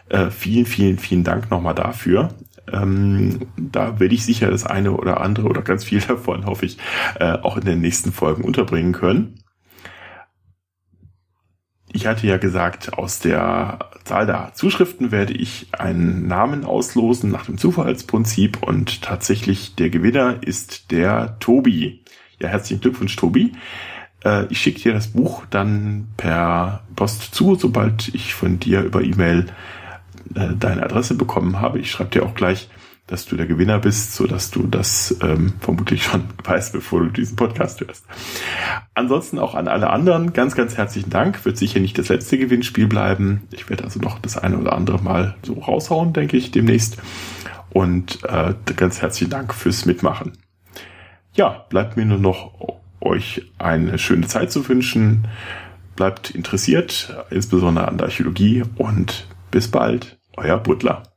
Äh, vielen, vielen, vielen Dank nochmal dafür. Ähm, da werde ich sicher das eine oder andere oder ganz viel davon, hoffe ich, äh, auch in den nächsten Folgen unterbringen können. Ich hatte ja gesagt, aus der Zahl der Zuschriften werde ich einen Namen auslosen nach dem Zufallsprinzip und tatsächlich der Gewinner ist der Tobi. Ja, herzlichen Glückwunsch, Tobi. Äh, ich schicke dir das Buch dann per Post zu, sobald ich von dir über E-Mail äh, deine Adresse bekommen habe. Ich schreibe dir auch gleich dass du der Gewinner bist, so dass du das ähm, vermutlich schon weißt, bevor du diesen Podcast hörst. Ansonsten auch an alle anderen ganz, ganz herzlichen Dank. Wird sicher nicht das letzte Gewinnspiel bleiben. Ich werde also noch das eine oder andere Mal so raushauen, denke ich, demnächst. Und äh, ganz herzlichen Dank fürs Mitmachen. Ja, bleibt mir nur noch euch eine schöne Zeit zu wünschen. Bleibt interessiert, insbesondere an der Archäologie und bis bald, euer Butler.